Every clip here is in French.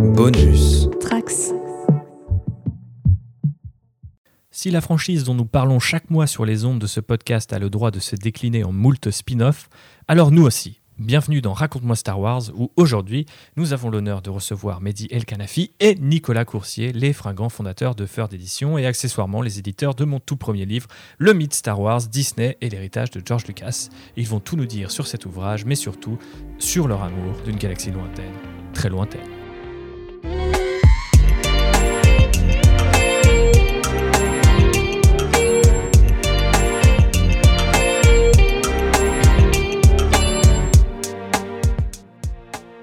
Bonus. Trax. Si la franchise dont nous parlons chaque mois sur les ondes de ce podcast a le droit de se décliner en moult spin-off, alors nous aussi. Bienvenue dans Raconte-moi Star Wars, où aujourd'hui, nous avons l'honneur de recevoir Mehdi El Kanafi et Nicolas Coursier, les fringants fondateurs de Feur d'édition et accessoirement les éditeurs de mon tout premier livre, Le mythe Star Wars, Disney et l'héritage de George Lucas. Ils vont tout nous dire sur cet ouvrage, mais surtout sur leur amour d'une galaxie lointaine, très lointaine.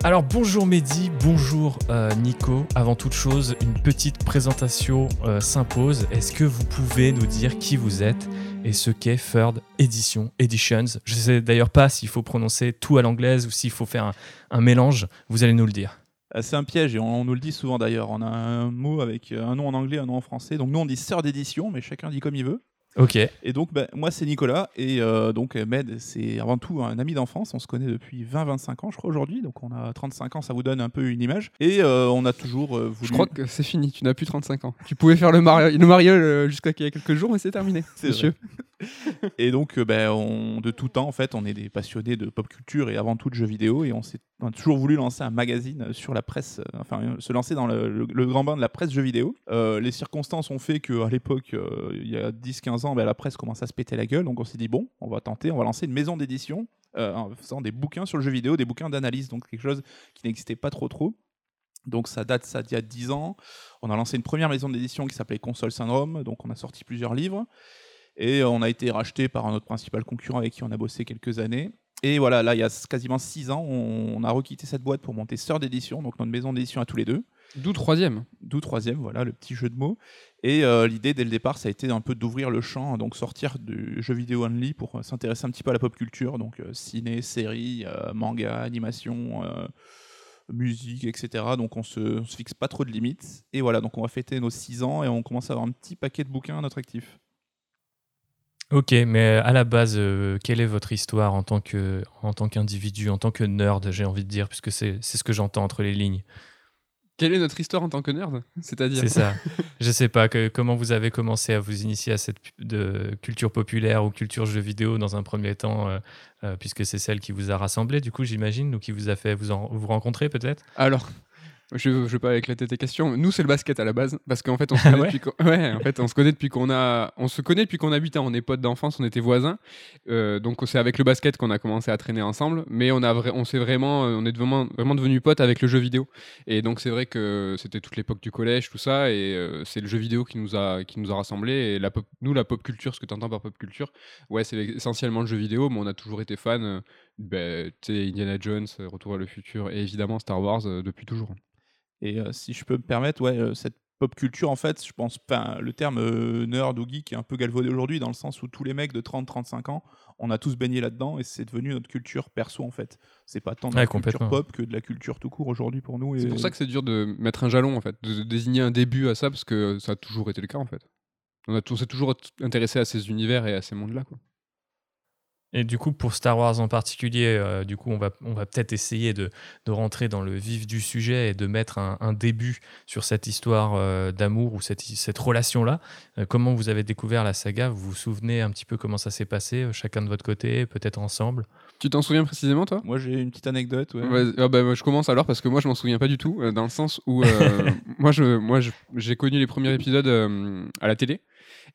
Alors bonjour Mehdi, bonjour euh, Nico. Avant toute chose, une petite présentation euh, s'impose. Est-ce que vous pouvez nous dire qui vous êtes et ce qu'est Third Edition Editions? Je ne sais d'ailleurs pas s'il faut prononcer tout à l'anglaise ou s'il faut faire un, mélange. Vous allez nous le dire. Ah, C'est un piège et on, on nous le dit souvent d'ailleurs. On a un mot avec euh, un nom en anglais, un nom en français. Donc nous on dit sœur d'édition, mais chacun dit comme il veut. Ok. Et donc bah, moi c'est Nicolas et euh, donc Med c'est avant tout un ami d'enfance. On se connaît depuis 20-25 ans je crois aujourd'hui. Donc on a 35 ans, ça vous donne un peu une image. Et euh, on a toujours euh, voulu. Je crois que c'est fini, tu n'as plus 35 ans. Tu pouvais faire le, mari le mariole jusqu'à il y a quelques jours, mais c'est terminé, C'est monsieur. Et donc, euh, ben, on, de tout temps, en fait, on est des passionnés de pop culture et avant tout de jeux vidéo. Et on, s'est, on a toujours voulu lancer un magazine sur la presse, euh, enfin, euh, se lancer dans le, le- le grand bain de la presse jeux vidéo. Euh, les circonstances ont fait qu'à l'époque, euh, il y a 10-15 ans, ben, la presse commençait à se péter la gueule. Donc, on s'est dit, bon, on va tenter, on va lancer une maison d'édition euh, en faisant des bouquins sur le jeu vidéo, des bouquins d'analyse. Donc, quelque chose qui n'existait pas trop, trop. Donc ça date ça d'il y a 10 ans. On a lancé une première maison d'édition qui s'appelait Console Syndrome, donc on a sorti plusieurs livres. Et on a été racheté par notre principal concurrent avec qui on a bossé quelques années. Et voilà, là, il y a quasiment 6 ans, on a requitté cette boîte pour monter Sœur d'édition, donc notre maison d'édition à tous les deux. D'où troisième. D'où troisième, voilà, le petit jeu de mots. Et euh, l'idée, dès le départ, ça a été un peu d'ouvrir le champ, donc sortir du jeu vidéo only pour euh, s'intéresser un petit peu à la pop culture, donc euh, ciné, séries, euh, manga, animation, euh, musique, etc. Donc on se, on se fixe pas trop de limites. Et voilà, donc on va fêter nos 6 ans et on commence à avoir un petit paquet de bouquins à notre actif. Ok, mais à la base, euh, quelle est votre histoire en tant que en tant qu'individu, en tant que nerd, j'ai envie de dire, puisque c'est ce que j'entends entre les lignes? Quelle est notre histoire en tant que nerd C'est-à-dire C'est ça. Je sais pas que, comment vous avez commencé à vous initier à cette de culture populaire ou culture jeux vidéo dans un premier temps, euh, euh, puisque c'est celle qui vous a rassemblé, du coup, j'imagine, ou qui vous a fait vous, en- vous rencontrer peut-être? Alors, je ne vais pas éclater tes questions. Nous, c'est le basket à la base, parce qu'en fait, on se Ah connaît ouais depuis qu'on ouais, en fait, on se connaît depuis qu'on a, on se connaît depuis qu'on a 8 ans. On est potes d'enfance, on était voisins. Euh, donc, c'est avec le basket qu'on a commencé à traîner ensemble. Mais on a, vra- on s'est vraiment, on est vraiment, vraiment devenus potes avec le jeu vidéo. Et donc, c'est vrai que c'était toute l'époque du collège, tout ça, et euh, c'est le jeu vidéo qui nous a, qui nous a rassemblés. Et la pop- nous, la pop culture, ce que tu entends par pop culture, ouais, c'est essentiellement le jeu vidéo, mais on a toujours été fans. euh, sais, Indiana Jones, Retour à le futur, et évidemment Star Wars euh, depuis toujours. Et euh, si je peux me permettre, ouais, euh, cette pop culture, en fait, je pense, enfin, le terme euh, nerd ou geek est un peu galvaudé aujourd'hui, dans le sens où tous les mecs de 30-35 ans, on a tous baigné là-dedans, et c'est devenu notre culture perso, en fait. C'est pas tant de Ouais, la culture pop que de la culture tout court aujourd'hui pour nous. C'est pour ça que c'est dur de mettre un jalon, en fait, de désigner un début à ça, parce que ça a toujours été le cas, en fait. On, a, on s'est toujours intéressé à ces univers et à ces mondes-là. quoi. Et du coup, pour Star Wars en particulier, euh, du coup, on va, on va peut-être essayer de, de rentrer dans le vif du sujet et de mettre un, un début sur cette histoire euh, d'amour ou cette, cette relation-là. Euh, comment vous avez découvert la saga? Vous vous souvenez un petit peu comment ça s'est passé, euh, chacun de votre côté, peut-être ensemble? Tu t'en souviens précisément, toi? Moi, j'ai une petite anecdote. ouais. Ah bah, moi, je commence alors parce que moi je m'en souviens pas du tout euh, dans le sens où euh, moi je moi j'ai connu les premiers épisodes euh, à la télé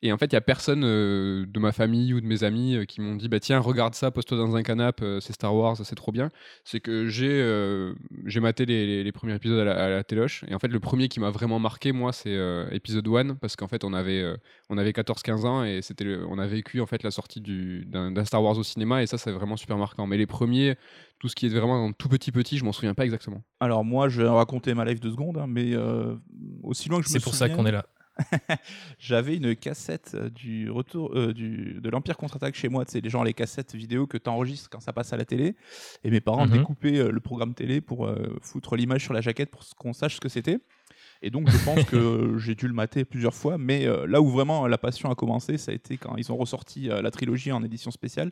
et en fait il y a personne euh, de ma famille ou de mes amis euh, qui m'ont dit bah tiens regarde ça pose-toi dans un canapé euh, c'est Star Wars c'est trop bien c'est que j'ai euh, j'ai maté les, les- les premiers épisodes à la, à la téloche et en fait le premier qui m'a vraiment marqué moi c'est euh, épisode 1 parce qu'en fait on avait euh, on avait 14-15 ans et c'était le- on a vécu en fait la sortie du d'un Star Wars au cinéma et ça c'est vraiment super marquant mais les premiers tout ce qui est vraiment tout petit petit, je m'en souviens pas exactement. Alors, moi, je vais raconter ma life de secondes, hein, mais euh, aussi loin que je me C'est pour ça qu'on est là. J'avais une cassette euh, du retour euh, du, de l'Empire contre-attaque chez moi. C'est les gens les cassettes vidéo que tu enregistres quand ça passe à la télé. Et mes parents Mhm. découpaient euh, le programme télé pour euh, foutre l'image sur la jaquette pour qu'on sache ce que c'était. Et donc je pense que j'ai dû le mater plusieurs fois. Mais là où vraiment la passion a commencé, ça a été quand ils ont ressorti la trilogie en édition spéciale.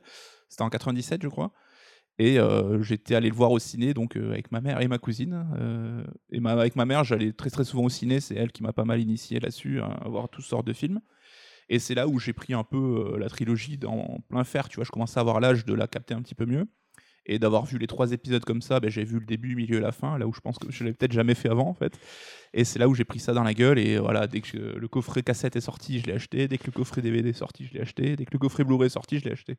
C'était en 97, je crois. Et euh, j'étais allé le voir au ciné donc euh, avec ma mère et ma cousine. Euh, et avec ma mère, j'allais très très souvent au ciné. C'est elle qui m'a pas mal initié là-dessus, hein, à voir toutes sortes de films. Et c'est là où j'ai pris un peu la trilogie en plein fer. Tu vois, je commençais à avoir l'âge de la capter un petit peu mieux. Et d'avoir vu les trois épisodes comme ça, ben, j'ai vu le début, milieu et la fin, là où je pense que je l'ai peut-être jamais fait avant en fait. Et c'est là où j'ai pris ça dans la gueule. Et voilà, dès que le coffret cassette est sorti, je l'ai acheté. Dès que le coffret DVD est sorti, je l'ai acheté. Dès que le coffret Blu-ray est sorti, je l'ai acheté.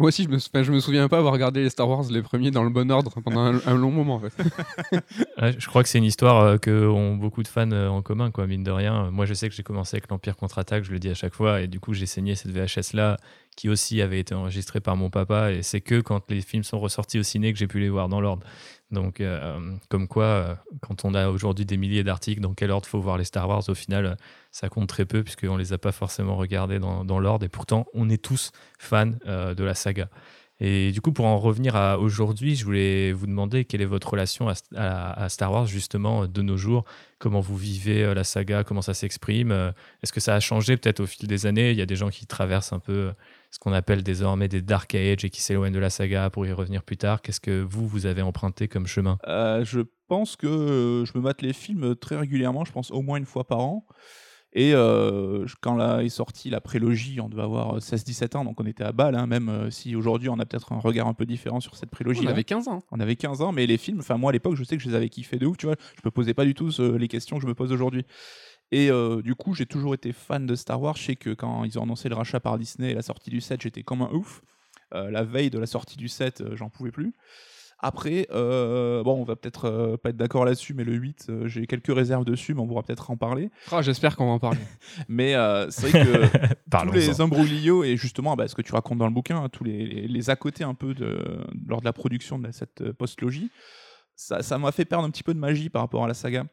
Moi aussi, je me, me souviens pas avoir regardé les Star Wars les premiers dans le bon ordre pendant un, long moment je crois que c'est une histoire euh, que ont beaucoup de fans euh, en commun, quoi, mine de rien. Moi, je sais que j'ai commencé avec l'Empire contre-attaque, je le dis à chaque fois, et du coup, j'ai saigné cette VHS-là, qui aussi avait été enregistrée par mon papa, et c'est que quand les films sont ressortis au ciné que j'ai pu les voir dans l'ordre. Donc, euh, comme quoi, euh, quand on a aujourd'hui des milliers d'articles dans quel ordre faut voir les Star Wars, au final, euh, ça compte très peu, puisqu'on les a pas forcément regardés dans, l'ordre, et pourtant, on est tous fans de la saga. Et du coup, pour en revenir à aujourd'hui, je voulais vous demander quelle est votre relation à, Star Wars, justement, de nos jours. Comment vous vivez euh, la saga, comment ça s'exprime? euh, Est-ce que ça a changé peut-être au fil des années? Il y a des gens qui traversent un peu euh, ce qu'on appelle désormais des Dark Age et qui s'éloignent de la saga pour y revenir plus tard. Qu'est-ce que vous, vous avez emprunté comme chemin? Je pense que je me mate les films très régulièrement, je pense au moins une fois par an. Et euh, quand là est sortie la prélogie, on devait avoir 16-17 ans, donc on était à balle, hein, même euh, si aujourd'hui on a peut-être un regard un peu différent sur cette prélogie. On avait 15 ans. On avait 15 ans, mais les films, enfin moi à l'époque, je sais que je les avais kiffés de ouf, tu vois. Je me posais pas du tout ce- les questions que je me pose aujourd'hui. Et euh, du coup, j'ai toujours été fan de Star Wars. Je sais que quand ils ont annoncé le rachat par Disney et la sortie du 7, j'étais comme un ouf. Euh, la veille de la sortie du 7, euh, j'en pouvais plus. Après, euh, bon, on va peut-être euh, pas être d'accord là-dessus, mais le 8, euh, j'ai quelques réserves dessus, mais on pourra peut-être en parler. Ah, J'espère qu'on va en parler. Mais euh, c'est vrai que tous les imbroglios et justement bah, ce que tu racontes dans le bouquin, hein, tous les, les, les à côté un peu de, lors de la production de cette post-logie, ça ça m'a fait perdre un petit peu de magie par rapport à la saga.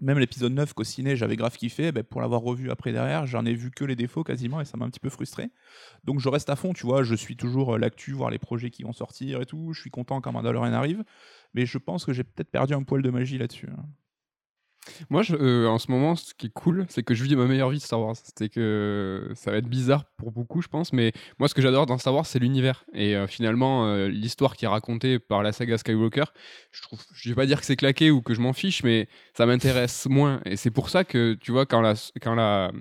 Même l'épisode 9 qu'au ciné j'avais grave kiffé, bah, pour l'avoir revu après derrière, j'en ai vu que les défauts quasiment et ça m'a un petit peu frustré. Donc je reste à fond, tu vois, je suis toujours euh, l'actu, voir les projets qui vont sortir et tout, je suis content quand Mandalorian arrive, mais je pense que j'ai peut-être perdu un poil de magie là-dessus. hein. Moi, euh, en ce moment, ce qui est cool, c'est que je vis ma meilleure vie de Star Wars. C'est que ça va être bizarre pour beaucoup, je pense, mais moi, ce que j'adore dans Star Wars, c'est l'univers. Et euh, finalement, euh, l'histoire qui est racontée par la saga Skywalker, je trouve, je vais pas dire que c'est claqué ou que je m'en fiche, mais ça m'intéresse moins. Et c'est pour ça que, tu vois, quand la, quand la,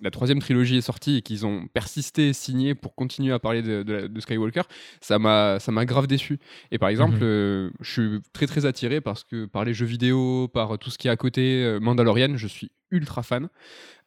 la troisième trilogie est sortie et qu'ils ont persisté, signé pour continuer à parler de, de la- de Skywalker, ça m'a grave déçu. Et par exemple, Mhm. euh, je suis très très attiré parce que par les jeux vidéo, par tout ce qui est à côté, euh, Mandalorian, je suis ultra fan.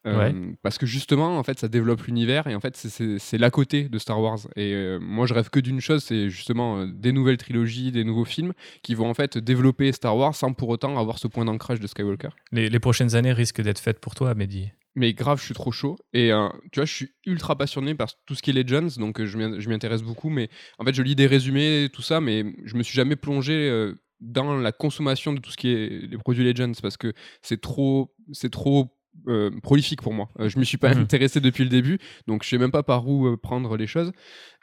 Euh, Parce que justement, en fait, ça développe l'univers et en fait, c'est- l'à côté de Star Wars. Et euh, moi, je rêve que d'une chose, c'est justement euh, des nouvelles trilogies, des nouveaux films qui vont en fait développer Star Wars sans pour autant avoir ce point d'ancrage de Skywalker. les, les prochaines années risquent d'être faites pour toi, Mehdi. Mais grave, je suis trop chaud. Et euh, tu vois, je suis ultra passionné par tout ce qui est Legends, donc euh, je m'y intéresse beaucoup. Mais en fait, je lis des résumés, tout ça, mais je me suis jamais plongé euh, dans la consommation de tout ce qui est les produits Legends parce que c'est trop, c'est trop euh, prolifique pour moi. Euh, je me suis pas Mhm. intéressé depuis le début, donc je sais même pas par où euh, prendre les choses.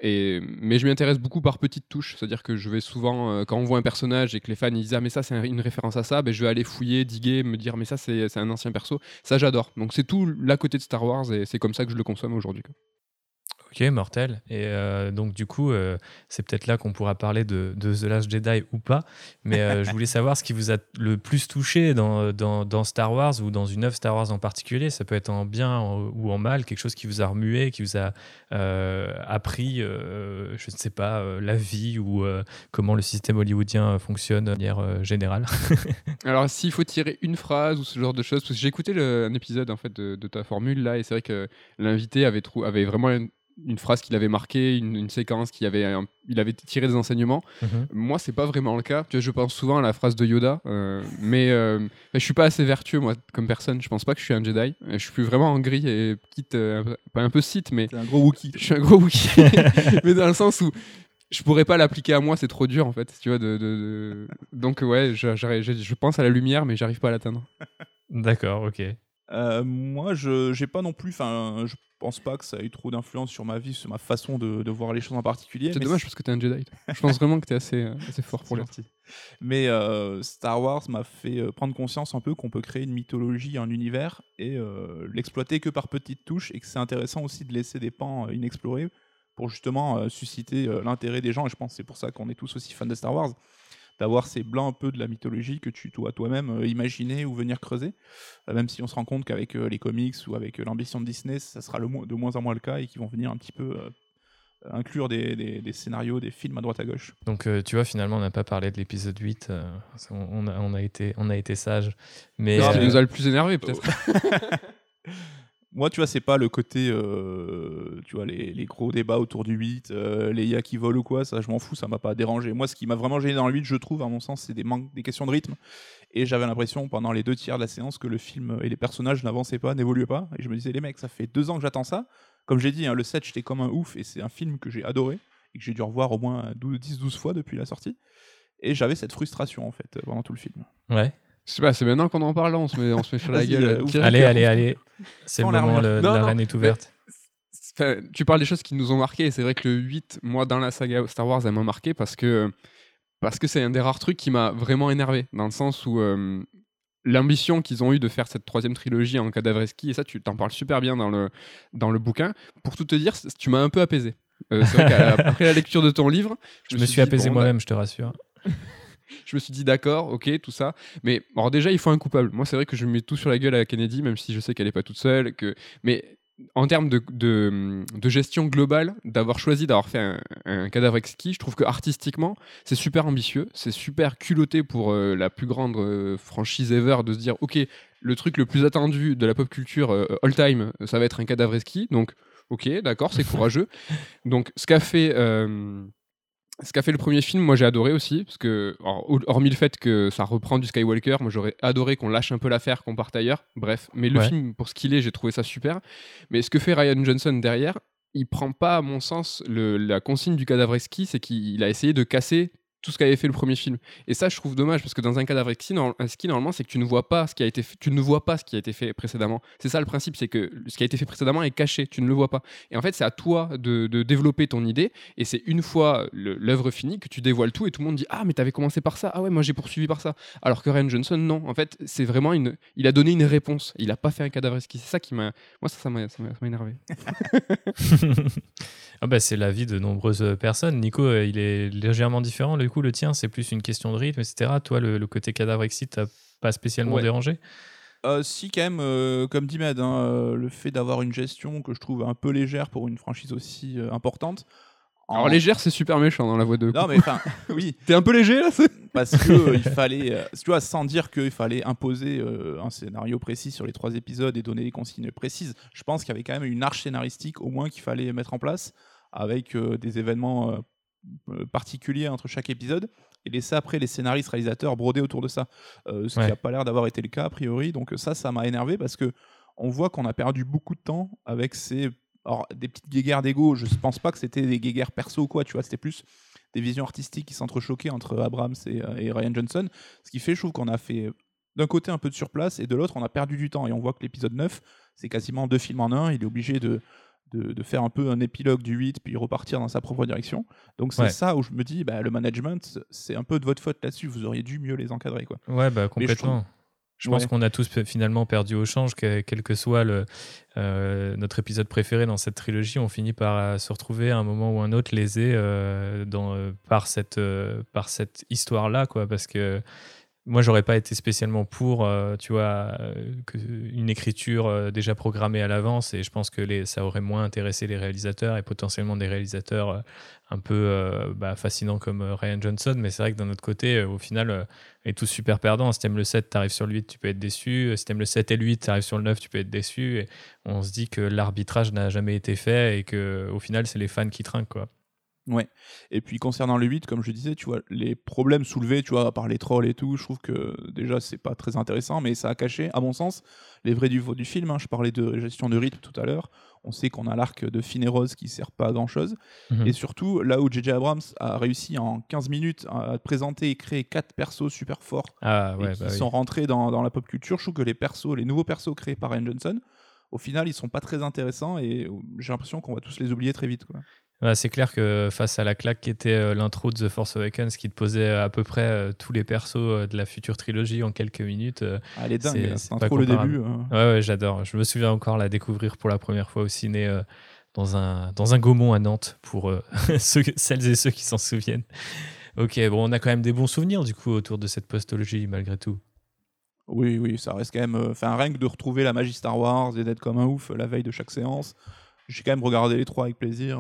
Et, mais je m'y intéresse beaucoup par petites touches, c'est-à-dire que je vais souvent, quand on voit un personnage et que les fans ils disent ah mais ça c'est un- une référence à ça, ben, je vais aller fouiller, diguer, me dire mais ça c'est c'est un ancien perso. Ça j'adore. Donc c'est tout l'à côté de Star Wars et c'est comme ça que je le consomme aujourd'hui. Ok, mortel. Et euh, donc, du coup, euh, c'est peut-être là qu'on pourra parler de, The Last Jedi ou pas. Mais euh, je voulais savoir ce qui vous a le plus touché dans, dans, Star Wars ou dans une œuvre Star Wars en particulier. Ça peut être en bien en- ou en mal, quelque chose qui vous a remué, qui vous a appris, je ne sais pas, la vie ou comment le système hollywoodien fonctionne de manière générale. Alors s'il faut tirer une phrase ou ce genre de choses, parce que j'ai écouté un épisode en fait de, ta formule là et c'est vrai que l'invité avait, avait vraiment une, une phrase qu'il avait marquée, une, une séquence qui avait, un- il avait tiré des enseignements. Mhm. Moi, c'est pas vraiment le cas. Tu vois, je pense souvent à la phrase de Yoda, euh, mais, euh, je suis pas assez vertueux moi comme personne. Je pense pas que je suis un Jedi. Je suis vraiment en gris et quitte, euh, un peu- pas un peu Sith, mais C'est un gros Wookie. je suis un gros Wookie, mais dans le sens où je pourrais pas l'appliquer à moi, c'est trop dur en fait. Tu vois, de, de- de- donc ouais, je, j'arrive- je- je pense à la lumière, mais j'arrive pas à l'atteindre. D'accord, ok. Euh, moi, je j'ai pas non plus, enfin, je pense pas que ça ait eu trop d'influence sur ma vie, sur ma façon de, de voir les choses en particulier. C'est dommage parce que t'es un Jedi. Je pense vraiment que t'es assez, euh, assez fort pour gentil. Mais euh, Star Wars m'a fait euh, prendre conscience un peu qu'on peut créer une mythologie, un univers et l'exploiter que par petites touches et que c'est intéressant aussi de laisser des pans inexplorés pour justement susciter l'intérêt des gens. Et je pense que c'est pour ça qu'on est tous aussi fans de Star Wars, d'avoir ces blancs un peu de la mythologie que tu dois toi-même euh, imaginer ou venir creuser. Euh, même si on se rend compte qu'avec euh, les comics ou avec euh, l'ambition de Disney, ça sera le mo- de moins en moins le cas et qu'ils vont venir un petit peu euh, inclure des, des- des scénarios, des films à droite à gauche. Donc euh, tu vois, finalement, on n'a pas parlé de l'épisode 8. euh, on, on a, on, a été, on a été sage. Mais Ce qui euh, nous a le plus énervé, peut-être. Moi, tu vois, c'est pas le côté, euh, tu vois, les, gros débats autour du 8, euh, les IA qui volent ou quoi, ça, je m'en fous, ça m'a pas dérangé. Moi, ce qui m'a vraiment gêné dans le 8, je trouve, à mon sens, c'est des, des questions de rythme. Et j'avais l'impression, pendant les deux tiers de la séance, que le film et les personnages n'avançaient pas, n'évoluaient pas. Et je me disais, les mecs, ça fait deux ans que j'attends ça. Comme j'ai dit, hein, le 7, j'étais comme un ouf, et c'est un film que j'ai adoré, et que j'ai dû revoir au moins 10-12 fois depuis la sortie. Et j'avais cette frustration, en fait, pendant tout le film. ouais. Je sais pas, c'est maintenant qu'on en parle, là, on se met, on se met sur la gueule. euh. Allez, allez, allez. C'est le moment, l'armure. le- Non, la non, reine est ouverte. Tu parles des choses qui nous ont marqué. et C'est vrai que le 8, moi, dans la saga Star Wars, elle m'a marqué parce que parce que c'est un des rares trucs qui m'a vraiment énervé, dans le sens où euh, l'ambition qu'ils ont eu de faire cette troisième trilogie en Cadavreski, et ça, tu t'en parles super bien dans le, dans le bouquin. Pour tout te dire, tu m'as un peu apaisé. Euh, vrai qu'après la lecture de ton livre, Je me suis dit, apaisé bon, moi-même, je te rassure. je me suis dit d'accord, ok, tout ça. Mais alors déjà, il faut un coupable. Moi, c'est vrai que je mets tout sur la gueule à Kennedy, même si je sais qu'elle n'est pas toute seule. Que... Mais en termes de, de, de gestion globale, d'avoir choisi d'avoir fait un, un cadavre exquis, je trouve que artistiquement, c'est super ambitieux, c'est super culotté pour euh, la plus grande euh, franchise ever de se dire, ok, le truc le plus attendu de la pop culture euh, all time, ça va être un cadavre exquis. Donc, ok, d'accord, c'est courageux. Donc, ce qu'a fait. Ce qu'a fait le premier film, moi j'ai adoré aussi, parce que, alors, hormis le fait que ça reprend du Skywalker, moi j'aurais adoré qu'on lâche un peu l'affaire, qu'on parte ailleurs. Bref, mais le Ouais. film, pour ce qu'il est, j'ai trouvé ça super. Mais ce que fait Ryan Johnson derrière, il prend pas, à mon sens, le- la consigne du cadavre exquis, c'est qu'il a essayé de casser tout ce qu'avait fait le premier film. Et ça, je trouve dommage parce que dans un cadavre exquis, normalement, c'est que tu ne vois pas ce qui a été fait, tu ne vois pas ce qui a été fait précédemment. C'est ça le principe, c'est que ce qui a été fait précédemment est caché, tu ne le vois pas. Et en fait, c'est à toi de, développer ton idée. Et c'est une fois l'œuvre finie que tu dévoiles tout et tout le monde dit ah mais t'avais commencé par ça, ah ouais moi j'ai poursuivi par ça. Alors que Ryan Johnson non. En fait, c'est vraiment une, il a donné une réponse. Il a pas fait un cadavre exquis. C'est ça qui m'a, moi ça m'a, énervé. ah bah, c'est l'avis de nombreuses personnes. Nico, euh, il est légèrement différent. Coup, le tien, c'est plus une question de rythme, etc. Toi, le, le côté cadavre exit, t'as pas spécialement Ouais. dérangé? Euh, si quand même, euh, comme dit Med, hein, euh, le fait d'avoir une gestion que je trouve un peu légère pour une franchise aussi euh, importante. en- Alors légère c'est super méchant dans la voix de. Non mais enfin, oui, T'es un peu léger là. parce que euh, il fallait, euh, tu vois, sans dire qu'il fallait imposer euh, un scénario précis sur les trois épisodes et donner des consignes précises. Je pense qu'il y avait quand même une arche scénaristique au moins qu'il fallait mettre en place avec euh, des événements euh, particuliers entre chaque épisode et laisser après les scénaristes réalisateurs broder autour de ça. Euh, ce Ouais. qui n'a pas l'air d'avoir été le cas a priori. Donc ça, ça m'a énervé parce que on voit qu'on a perdu beaucoup de temps avec ces alors, des petites guéguerres d'ego. Je pense pas que c'était des guéguerres perso ou quoi. Tu vois, c'était plus des visions artistiques qui s'entrechoquaient entre Abrams et, euh, et Ryan Johnson. Ce qui fait, je trouve qu'on a fait d'un côté un peu de surplace et de l'autre, on a perdu du temps. Et on voit que l'épisode 9, c'est quasiment deux films en un. Il est obligé de, de, de faire un peu un épilogue du 8 puis repartir dans sa propre direction. Donc c'est Ouais. ça où je me dis, bah, le management, c'est un peu de votre faute là-dessus. Vous auriez dû mieux les encadrer. Quoi. Ouais, bah complètement. Je pense Ouais. qu'on a tous pe- finalement perdu au change, que- quel que soit le, euh, notre épisode préféré dans cette trilogie, on finit par euh, se retrouver à un moment ou un autre lésé euh, dans, euh, par cette, euh, par cette histoire-là, quoi, parce que moi, j'aurais pas été spécialement pour, euh, tu vois, euh, une écriture euh, déjà programmée à l'avance, et je pense que ça aurait moins intéressé les réalisateurs et potentiellement des réalisateurs un peu bah, fascinants comme Ryan Johnson. Mais c'est vrai que d'un autre côté, au final, on est tous super perdants. Si t'aimes le 7, t'arrives sur le 8, tu peux être déçu. Si t'aimes le 7 et le 8, t'arrives sur le 9, tu peux être déçu. Et on se dit que l'arbitrage n'a jamais été fait et que au final, c'est les fans qui trinquent, quoi. Ouais. Et puis concernant le 8, comme je disais, tu vois, les problèmes soulevés, tu vois, par les trolls et tout, je trouve que déjà c'est pas très intéressant, mais ça a caché, à mon sens, les vrais du, du film. hein. Je parlais de gestion de rythme tout à l'heure. On sait qu'on a l'arc de Finn et Rose qui sert pas à grand chose. Mhm. Et surtout, là où J.J. Abrams a réussi en 15 minutes à présenter et créer quatre persos super forts Ah et qui bah oui. sont rentrés dans, dans la pop culture, je trouve que les persos, les nouveaux persos créés par Ryan Johnson, au final, ils sont pas très intéressants et j'ai l'impression qu'on va tous les oublier très vite. Quoi. C'est clair que face à la claque qui était euh, l'intro de The Force Awakens, qui te posait euh, à peu près euh, tous les persos euh, de la future trilogie en quelques minutes, euh, Ah, elle est dingue, C'est- là. c'est trop le début. hein. Ouais, ouais, j'adore. Je me souviens encore la découvrir pour la première fois au ciné euh, dans un, dans un Gaumont à Nantes, pour euh, ceux, celles et ceux qui s'en souviennent. Ok, bon, on a quand même des bons souvenirs du coup autour de cette postologie, malgré tout. Oui, oui, ça reste quand même. Enfin, rien que de retrouver la magie Star Wars et d'être comme un ouf la veille de chaque séance. J'ai quand même regardé les trois avec plaisir.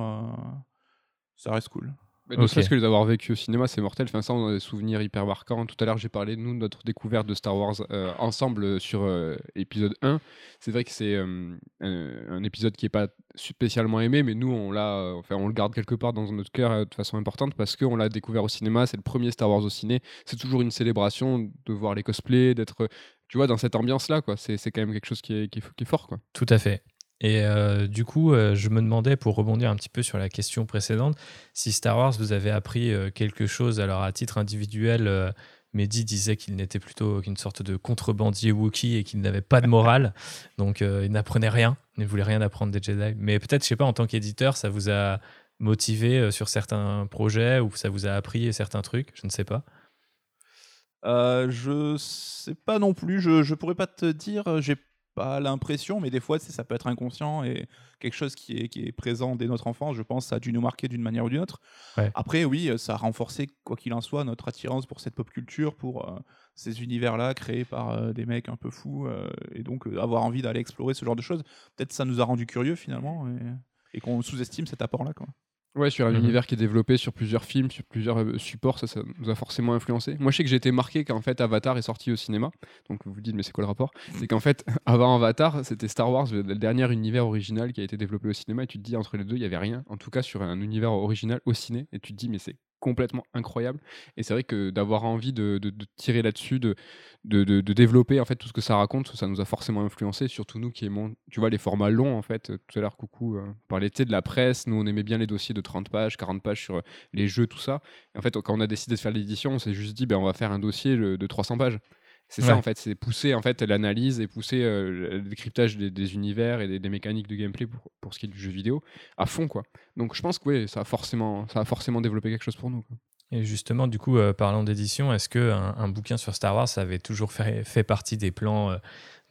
ça reste cool. Mais ne serait-ce que les avoir vécu au cinéma, c'est mortel. Enfin, ça, on a des souvenirs hyper marquants. Tout à l'heure, j'ai parlé, nous, de notre découverte de Star Wars euh, ensemble euh, sur euh, épisode 1. C'est vrai que c'est un, épisode qui n'est pas spécialement aimé, mais nous, on, l'a, enfin, on le garde quelque part dans notre cœur de façon importante parce qu'on l'a découvert au cinéma. C'est le premier Star Wars au ciné. C'est toujours une célébration de voir les cosplays, d'être tu vois, dans cette ambiance-là, quoi. C'est, c'est quand même quelque chose qui est, qui est, qui est fort, quoi. Tout à fait. Et euh, du coup, euh, je me demandais, pour rebondir un petit peu sur la question précédente, si Star Wars vous avez appris euh, quelque chose, alors à titre individuel, Mehdi disait qu'il n'était plutôt qu'une sorte de contrebandier Wookie et qu'il n'avait pas de morale, donc il n'apprenait rien, il ne voulait rien apprendre des Jedi. Mais peut-être, je sais pas, en tant qu'éditeur, ça vous a motivé sur certains projets ou ça vous a appris certains trucs, je ne sais pas. je sais pas non plus, je, je pourrais pas te dire, j'ai pas l'impression, mais des fois, ça peut être inconscient et quelque chose qui est, qui est présent dès notre enfance, je pense, ça a dû nous marquer d'une manière ou d'une autre. Après, oui, ça a renforcé, quoi qu'il en soit, notre attirance pour cette pop culture, pour euh, ces univers-là créés par euh, des mecs un peu fous, euh, et donc avoir envie d'aller explorer ce genre de choses. Peut-être ça nous a rendu curieux finalement, et, et qu'on sous-estime cet apport-là. Ouais, sur un mhm. univers qui est développé sur plusieurs films, sur plusieurs euh, supports, ça, ça nous a forcément influencé. Moi, je sais que j'ai été marqué qu'en fait Avatar est sorti au cinéma. Donc vous vous dites, mais c'est quoi le rapport? C'est qu'en fait, avant Avatar, c'était Star Wars, le, dernier univers original qui a été développé au cinéma. Et tu te dis, entre les deux, il n'y avait rien. En tout cas, sur un univers original au ciné. Et tu te dis, mais c'est complètement incroyable. Et c'est vrai que d'avoir envie de, tirer là-dessus, de, de, développer en fait tout ce que ça raconte, ça nous a forcément influencé, surtout nous qui aimons, tu vois, les formats longs en fait. Tout à l'heure, coucou, euh, parlait de la presse, nous on aimait bien les dossiers de 30 pages, 40 pages sur euh, les jeux, tout ça. En fait, quand on a décidé de faire l'édition, on s'est juste dit, ben, on va faire un dossier de 300 pages. C'est ça en fait, c'est pousser en fait l'analyse et pousser euh, le décryptage des, univers et des, mécaniques de gameplay pour, pour, ce qui est du jeu vidéo à fond quoi. Donc je pense que oui, ça a forcément ça a forcément développé quelque chose pour nous. Et justement, du coup, euh, parlant d'édition, est-ce que un, bouquin sur Star Wars ça avait toujours fait, fait partie des plans euh,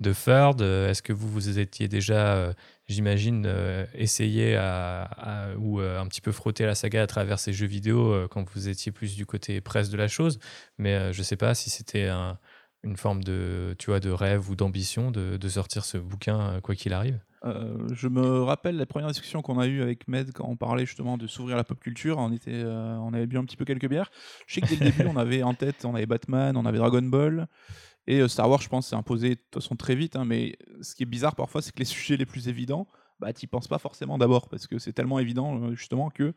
de Ferd Est-ce que vous vous étiez déjà, j'imagine, essayé à, ou un petit peu frotter la saga à travers ces jeux vidéo quand vous étiez plus du côté presse de la chose? Mais je ne sais pas si c'était un une forme de, tu vois, de rêve ou d'ambition de, de, sortir ce bouquin euh, quoi qu'il arrive? Euh, je me rappelle la première discussion qu'on a eue avec Med quand on parlait justement de s'ouvrir à la pop culture. On, était, euh, on avait bu un petit peu quelques bières. Je sais que dès le début, on avait en tête, on avait Batman, on avait Dragon Ball. Et Star Wars, je pense, s'est imposé de toute façon très vite. Hein, mais ce qui est bizarre parfois, c'est que les sujets les plus évidents, bah, tu penses pas forcément d'abord parce que c'est tellement évident justement que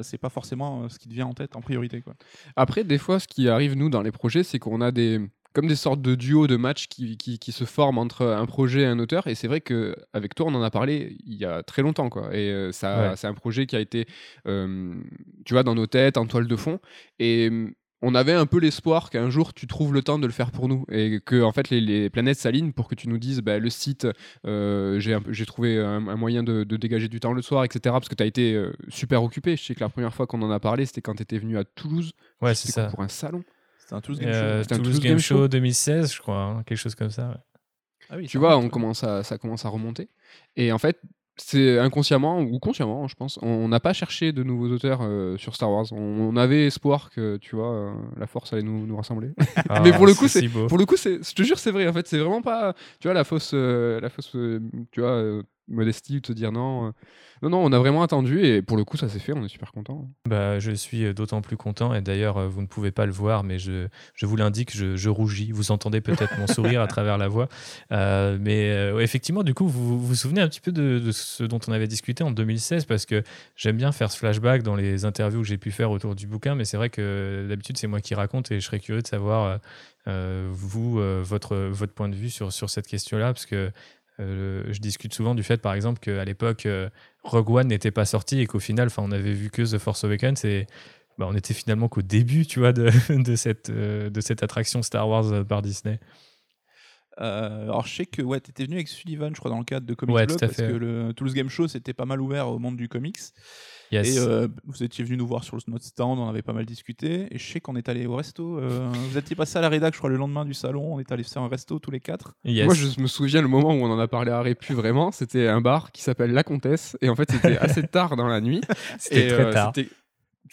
c'est pas forcément ce qui te vient en tête en priorité. Quoi. Après, des fois, ce qui arrive nous dans les projets, c'est qu'on a des comme des sortes de duos de matchs qui, qui, se forment entre un projet et un auteur. Et c'est vrai qu'avec toi, on en a parlé il y a très longtemps. Quoi. Et euh, ça, c'est un projet qui a été, euh, tu vois, dans nos têtes, en toile de fond. Et mm, on avait un peu l'espoir qu'un jour tu trouves le temps de le faire pour nous et que en fait les, planètes s'alignent pour que tu nous dises bah, le site euh, j'ai trouvé un, moyen de, dégager du temps le soir etc parce que tu as été super occupé je sais que la première fois qu'on en a parlé c'était quand tu étais venu à Toulouse ouais c'est ça pour un salon c'était un Toulouse Game Show. Euh, Toulouse, Game, Show 2016, je crois, hein, quelque chose comme ça. Ah oui, tu vois, on commence à, ça commence à remonter. Et en fait, c'est inconsciemment ou consciemment, je pense, on n'a pas cherché de nouveaux auteurs euh, sur Star Wars. On, avait espoir que, tu vois, euh, la Force allait nous, nous rassembler. Ah, Mais pour le coup, c'est pour le coup, c'est, je te jure, c'est vrai. En fait, c'est vraiment pas, tu vois, la fausse, la fausse, tu vois, modestie ou te dire non. Non, non, on a vraiment attendu et pour le coup, ça s'est fait. On est super content. Bah, je suis euh, d'autant plus content et d'ailleurs, euh, vous ne pouvez pas le voir, mais je, je vous l'indique, je, rougis. Vous entendez peut-être mon sourire à travers la voix. Euh, mais effectivement, du coup, vous, vous souvenez un petit peu de, ce dont on avait discuté en 2016 parce que j'aime bien faire ce flashback dans les interviews que j'ai pu faire autour du bouquin, mais c'est vrai que d'habitude, c'est moi qui raconte et je serais curieux de savoir. vous, votre, votre point de vue sur, sur cette question-là, parce que je discute souvent du fait, par exemple, qu'à l'époque, Rogue One n'était pas sorti et qu'au final, on avait vu que The Force Awakens et bah, on était finalement qu'au début, tu vois, de, de, cette, euh, de cette attraction Star Wars euh, par Disney. Euh, alors je sais que ouais, tu étais venu avec Sullivan, je crois, dans le cadre de Comics Ouais, Blog, parce fait. que le Toulouse Game Show, c'était pas mal ouvert au monde du comics. Yes. Et euh, vous étiez venu nous voir sur le- notre stand, on avait pas mal discuté. Et je sais qu'on est allé au resto. euh, vous étiez passé à la rédac, je crois, le lendemain du salon. On est allé faire un resto tous les quatre. Yes. Moi, je me souviens le moment où on en a parlé à Répu, vraiment, c'était un bar qui s'appelle La Comtesse, et en fait, c'était assez tard dans la nuit. C'était très euh, tard.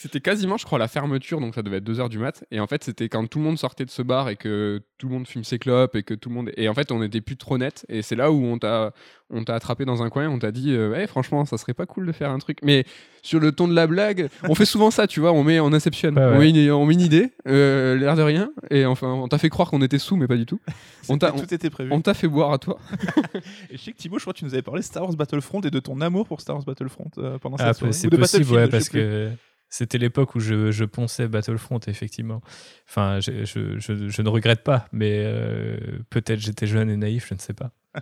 C'était- quasiment, je crois, la fermeture, donc ça devait être 2h du mat. Et en fait, c'était quand tout le monde sortait de ce bar et que tout le monde fume ses clopes et que tout le monde. Et en fait, on était plus trop net. Et c'est là où on t'a, on t'a attrapé dans un coin, on t'a dit, euh, Eh, franchement, ça serait pas cool de faire un truc. Mais sur le ton de la blague, on fait souvent ça, tu vois, on met, on inceptionne. Ouais, ouais. On, met une, on met une idée, euh, l'air de rien. Et enfin, on t'a fait croire qu'on était sous, mais pas du tout. On t'a, on, Tout était prévu. on t'a fait boire à toi. Et je sais que Thibaut, je crois que tu nous avais parlé de Star Wars Battlefront et de ton amour pour Star Wars Battlefront euh, pendant Ah, cette soirée. c'est possible, Battlefield, ouais, parce que c'était l'époque où je, je ponçais Battlefront, effectivement. Enfin, je, je, je- je ne regrette pas, mais euh, peut-être j'étais jeune et naïf, je ne sais pas.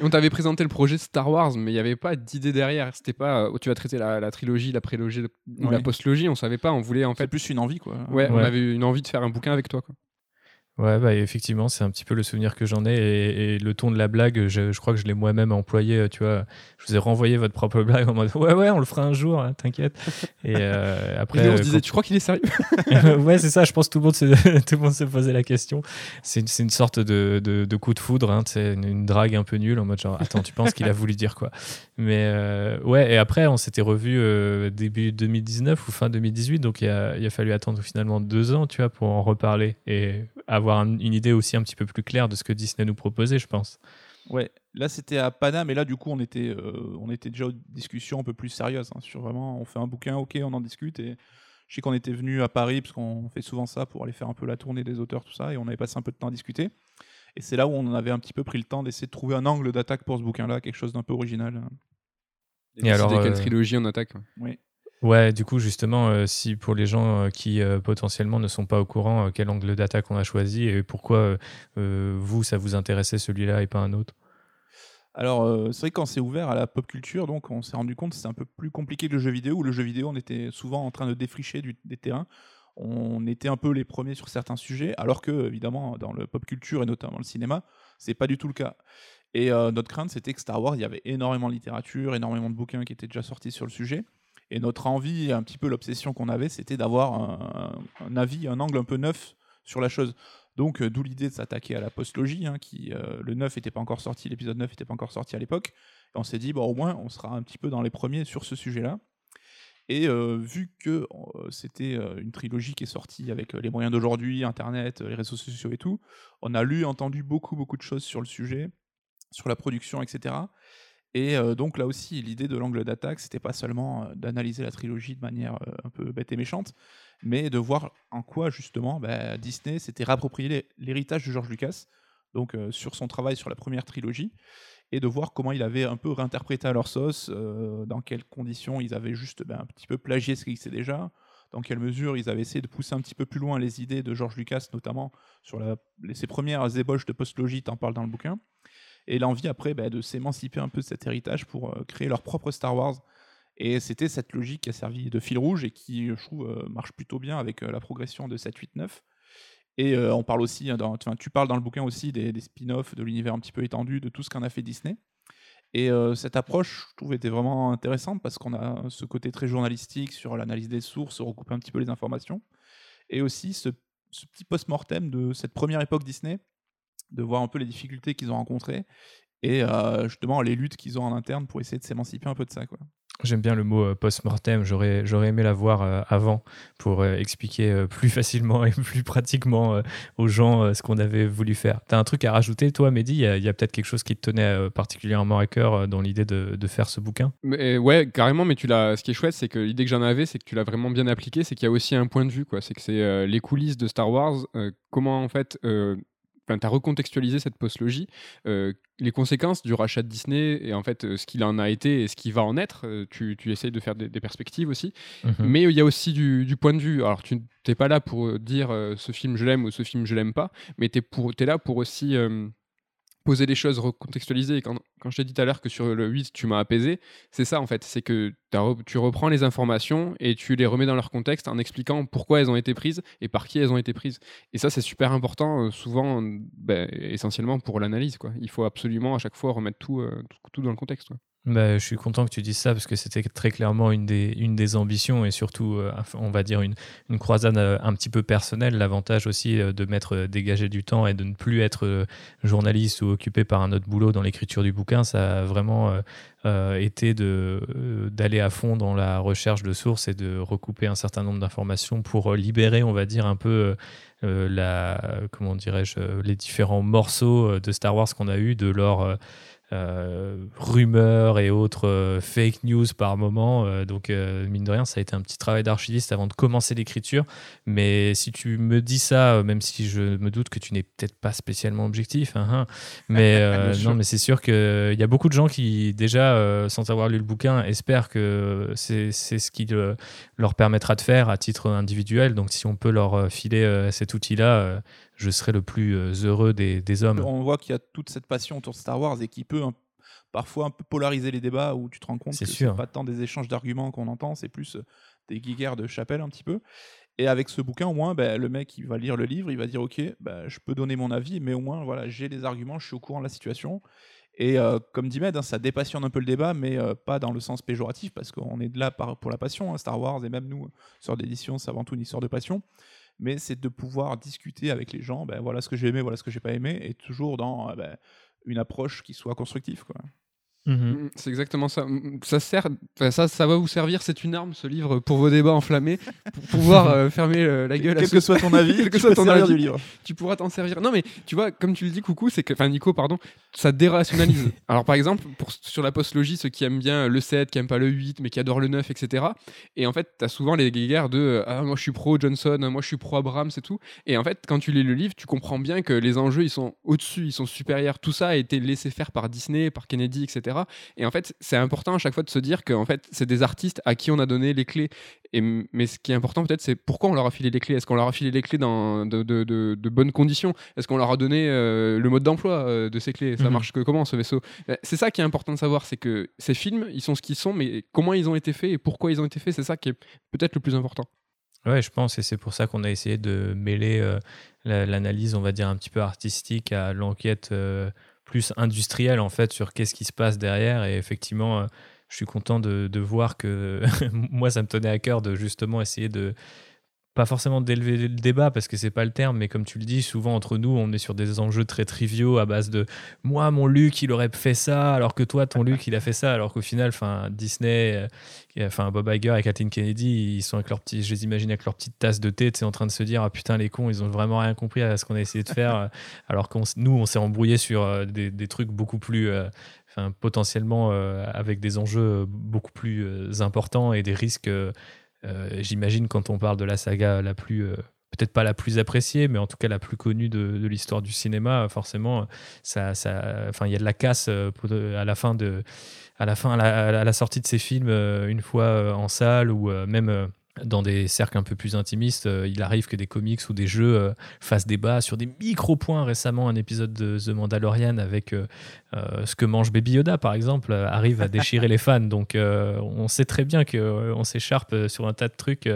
Et on t'avait présenté le projet Star Wars, mais il n'y avait pas d'idée derrière. C'était pas, euh, tu vas traiter la, la trilogie, la prélogie ou la Ouais. postlogie. On savait pas. On voulait en fait. plus une envie, quoi. Ouais, on avait une envie de faire un bouquin avec toi. Quoi. Ouais, bah, effectivement, c'est un petit peu le souvenir que j'en ai. Et, et le ton de la blague, je, je crois que je l'ai moi-même employé. euh, Tu vois, je vous ai renvoyé votre propre blague en mode Ouais, ouais, on le fera un jour, hein, t'inquiète. Et euh, après. Et on se euh, disait, tu crois qu'il est sérieux ouais, c'est ça. Je pense que tout le monde se, tout le monde se posait la question. C'est une, une sorte de, de, de coup de foudre. Hein, une, une drague un peu nulle en mode genre, attends, tu penses qu'il a voulu dire quoi? Mais euh, ouais, et après, on s'était revu début 2019 ou fin 2018. Donc il a, il a fallu attendre finalement deux ans, tu vois, pour en reparler et avoir un- une idée aussi un petit peu plus claire de ce que Disney nous proposait, je pense. Ouais, là c'était à Paname, et là du coup on était, euh, on était déjà aux discussions un peu plus sérieuses hein, sur vraiment, on fait un bouquin, ok, on en discute. Et je sais qu'on était venu à Paris, parce qu'on fait souvent ça pour aller faire un peu la tournée des auteurs, tout ça, et on avait passé un peu de temps à discuter. Et c'est là où on avait un petit peu pris le temps d'essayer de trouver un angle d'attaque pour ce bouquin-là, quelque chose d'un peu original. Et alors, Décider quelle euh, trilogie on attaque? Oui. Ouais, du coup, justement, euh, si pour les gens euh, qui euh, potentiellement ne sont pas au courant, quel angle d'attaque on a choisi et pourquoi vous, ça vous intéressait celui-là et pas un autre? Alors, c'est vrai que quand c'est ouvert à la pop culture, donc on s'est rendu compte que c'est un peu plus compliqué que le jeu vidéo, où le jeu vidéo, on était souvent en train de défricher des terrains. On était un peu les premiers sur certains sujets, alors que, évidemment, dans le pop culture et notamment le cinéma, c'est pas du tout le cas. Et notre crainte, c'était que Star Wars, il y avait énormément de littérature, énormément de bouquins qui étaient déjà sortis sur le sujet. Et notre envie, un petit peu l'obsession qu'on avait, c'était d'avoir un, avis, un angle un peu neuf sur la chose. Donc, euh, d'où l'idée de s'attaquer à la postlogie, hein, qui euh, le 9 n'était pas encore sorti, l'épisode 9 n'était pas encore sorti à l'époque. Et on s'est dit, bon, au moins, on sera un petit peu dans les premiers sur ce sujet-là. Et euh, vu que c'était une trilogie qui est sortie avec les moyens d'aujourd'hui, Internet, les réseaux sociaux et tout, on a lu, entendu beaucoup, beaucoup de choses sur le sujet, sur la production, etc. Et euh, donc là aussi, l'idée de l'angle d'attaque, c'était pas seulement euh, d'analyser la trilogie de manière euh, un peu bête et méchante, mais de voir en quoi justement bah, Disney s'était réapproprié l'hé- l'héritage de George Lucas, donc sur son travail sur la première trilogie, et de voir comment il avait un peu réinterprété à leur sauce, dans quelles conditions ils avaient juste bah, un petit peu plagié ce qu'ils sait déjà, dans quelle mesure ils avaient essayé de pousser un petit peu plus loin les idées de George Lucas, notamment sur la- ses premières ébauches de postlogie, t'en parles dans le bouquin, et l'envie après bah, de s'émanciper un peu de cet héritage pour euh, créer leur propre Star Wars. Et c'était cette logique qui a servi de fil rouge et qui, je trouve, euh, marche plutôt bien avec euh, la progression de 7, 8, 9. Et euh, on parle aussi, hein, dans, tu parles dans le bouquin aussi des, spin-offs, de l'univers un petit peu étendu, de tout ce qu'en a fait Disney. Et cette approche, je trouve, était vraiment intéressante parce qu'on a ce côté très journalistique sur l'analyse des sources, recouper un petit peu les informations. Et aussi ce, ce petit post-mortem de cette première époque Disney, de voir un peu les difficultés qu'ils ont rencontrées et euh, justement les luttes qu'ils ont en interne pour essayer de s'émanciper un peu de ça. Quoi. J'aime bien le mot euh, post-mortem. J'aurais, j'aurais aimé l'avoir euh, avant pour expliquer plus facilement et plus pratiquement aux gens ce qu'on avait voulu faire. T'as un truc à rajouter, toi, Mehdi? Il y a, il y a peut-être quelque chose qui te tenait particulièrement à cœur dans l'idée de, de faire ce bouquin? Mais, ouais, carrément, mais tu l'as. Ce qui est chouette, c'est que l'idée que j'en avais, c'est que tu l'as vraiment bien appliqué, c'est qu'il y a aussi un point de vue, quoi. C'est que c'est euh, les coulisses de Star Wars, euh, comment en fait. euh, Enfin, tu as recontextualisé cette postlogie, euh, les conséquences du rachat de Disney et en fait euh, ce qu'il en a été et ce qui va en être. euh, tu, tu essayes de faire des, des perspectives aussi. Mhm. Mais il y a aussi du, du point de vue. Alors, tu n'es pas là pour euh, dire euh, ce film je l'aime ou ce film je l'aime pas, mais tu es, là pour aussi euh, poser les choses, recontextualiser. Et quand, quand je t'ai dit tout à l'heure que sur le 8, tu m'as apaisé, c'est ça en fait. C'est que tu reprends les informations et tu les remets dans leur contexte en expliquant pourquoi elles ont été prises et par qui elles ont été prises. Et ça, c'est super important, euh, souvent, ben, essentiellement pour l'analyse. Il faut absolument à chaque fois remettre tout, euh, tout, dans le contexte. Bah, je suis content que tu dises ça parce que c'était très clairement une des, une des ambitions et surtout, euh, on va dire, une, croisade euh, un petit peu personnelle. L'avantage aussi euh, de mettre dégager du temps et de ne plus être journaliste ou occupé par un autre boulot dans l'écriture du bouquin, ça a vraiment été d'aller à fond dans la recherche de sources et de recouper un certain nombre d'informations pour libérer, on va dire, un peu. la, comment dirais-je, les différents morceaux de Star Wars qu'on a eu de leur rumeurs et autres euh, fake news par moment. Euh, donc, mine de rien, ça a été un petit travail d'archiviste avant de commencer l'écriture. Mais si tu me dis ça, même si je me doute que tu n'es peut-être pas spécialement objectif, hein, hein, mais non, mais c'est sûr qu'il y a beaucoup de gens qui, déjà, sans avoir lu le bouquin, espèrent que c'est ce qui leur permettra de faire à titre individuel. Donc, si on peut leur filer cet outil-là, je serai le plus euh, heureux des, hommes. On voit qu'il y a toute cette passion autour de Star Wars et qui peut parfois un peu polariser les débats où tu te rends compte que c'est pas tant des échanges d'arguments qu'on entend, c'est plus euh, des guiguerres de chapelle un petit peu. Et avec ce bouquin, au moins, ben, le mec, il va lire le livre, il va dire, ok, ben, je peux donner mon avis, mais au moins, voilà, j'ai les arguments, je suis au courant de la situation. Et euh, comme dit Med, hein, ça dépassionne un peu le débat, mais pas dans le sens péjoratif, parce qu'on est là pour la passion. Hein, Star Wars et même nous, sur d'édition, c'est avant tout une histoire de passion mais c'est de pouvoir discuter avec les gens, ben, voilà ce que j'ai aimé, voilà ce que j'ai pas aimé, et toujours dans euh, ben, une approche qui soit constructive. Quoi. Mmh mmh, c'est exactement ça. Mmh, ça sert, ça, ça va vous servir. C'est une arme, ce livre, pour vos débats enflammés, pour pouvoir euh, fermer euh, la gueule. Quel que soit ton avis, quel que soit ton avis du livre, tu pourras t'en servir. Non, mais tu vois, comme tu le dis, coucou, c'est que, enfin Nico, pardon, ça dérationalise. Alors par exemple, pour, sur la postlogie, ceux qui aiment bien le 7, qui aiment pas le 8, mais qui adorent le 9, etc. Et en fait, tu as souvent les guerres de ah moi je suis pro Johnson, moi je suis pro Abrams et tout. Et en fait, quand tu lis le livre, tu comprends bien que les enjeux ils sont au-dessus, ils sont supérieurs. Tout ça a été laissé faire par Disney, par Kennedy, etc. Et en fait, c'est important à chaque fois de se dire que fait, c'est des artistes à qui on a donné les clés. Et, mais ce qui est important peut-être, c'est pourquoi on leur a filé les clés? Est-ce qu'on leur a filé les clés dans de, de, de, bonnes conditions? Est-ce qu'on leur a donné euh, le mode d'emploi euh, de ces clés? Ça mhm. marche que comment ce vaisseau? Euh, C'est ça qui est important de savoir, c'est que ces films, ils sont ce qu'ils sont, mais comment ils ont été faits et pourquoi ils ont été faits, c'est ça qui est peut-être le plus important. Ouais, je pense, et c'est pour ça qu'on a essayé de mêler l'analyse, on va dire, un petit peu artistique à l'enquête plus industriel en fait sur qu'est-ce qui se passe derrière. Et effectivement, euh, je suis content de, de voir que moi, ça me tenait à cœur de justement essayer de pas forcément d'élever le débat parce que c'est pas le terme, mais comme tu le dis, souvent entre nous, on est sur des enjeux très triviaux à base de moi, mon Luc, il aurait fait ça, alors que toi, ton Luc, il a fait ça, alors qu'au final, enfin Disney, euh, enfin Bob Iger et Kathleen Kennedy, ils sont avec leur petit, je les imagine avec leur petite tasse de thé, tu en train de se dire ah putain les cons, ils ont vraiment rien compris à ce qu'on a essayé de faire, alors que nous, on s'est embrouillé sur euh, des, des, trucs beaucoup plus euh, potentiellement avec des enjeux beaucoup plus importants et des risques j'imagine quand on parle de la saga la plus euh, peut-être pas la plus appréciée, mais en tout cas la plus connue de, l'histoire du cinéma, forcément, ça, ça, enfin, il y a de la casse euh, à la fin de, à la fin, à la sortie de ces films, une fois en salle ou même dans des cercles un peu plus intimistes, euh, il arrive que des comics ou des jeux euh, fassent débat sur des micro-points. Récemment, un épisode de The Mandalorian avec euh, ce que mange Baby Yoda, par exemple, arrive à déchirer les fans. Donc, on sait très bien qu'on s'écharpe sur un tas de trucs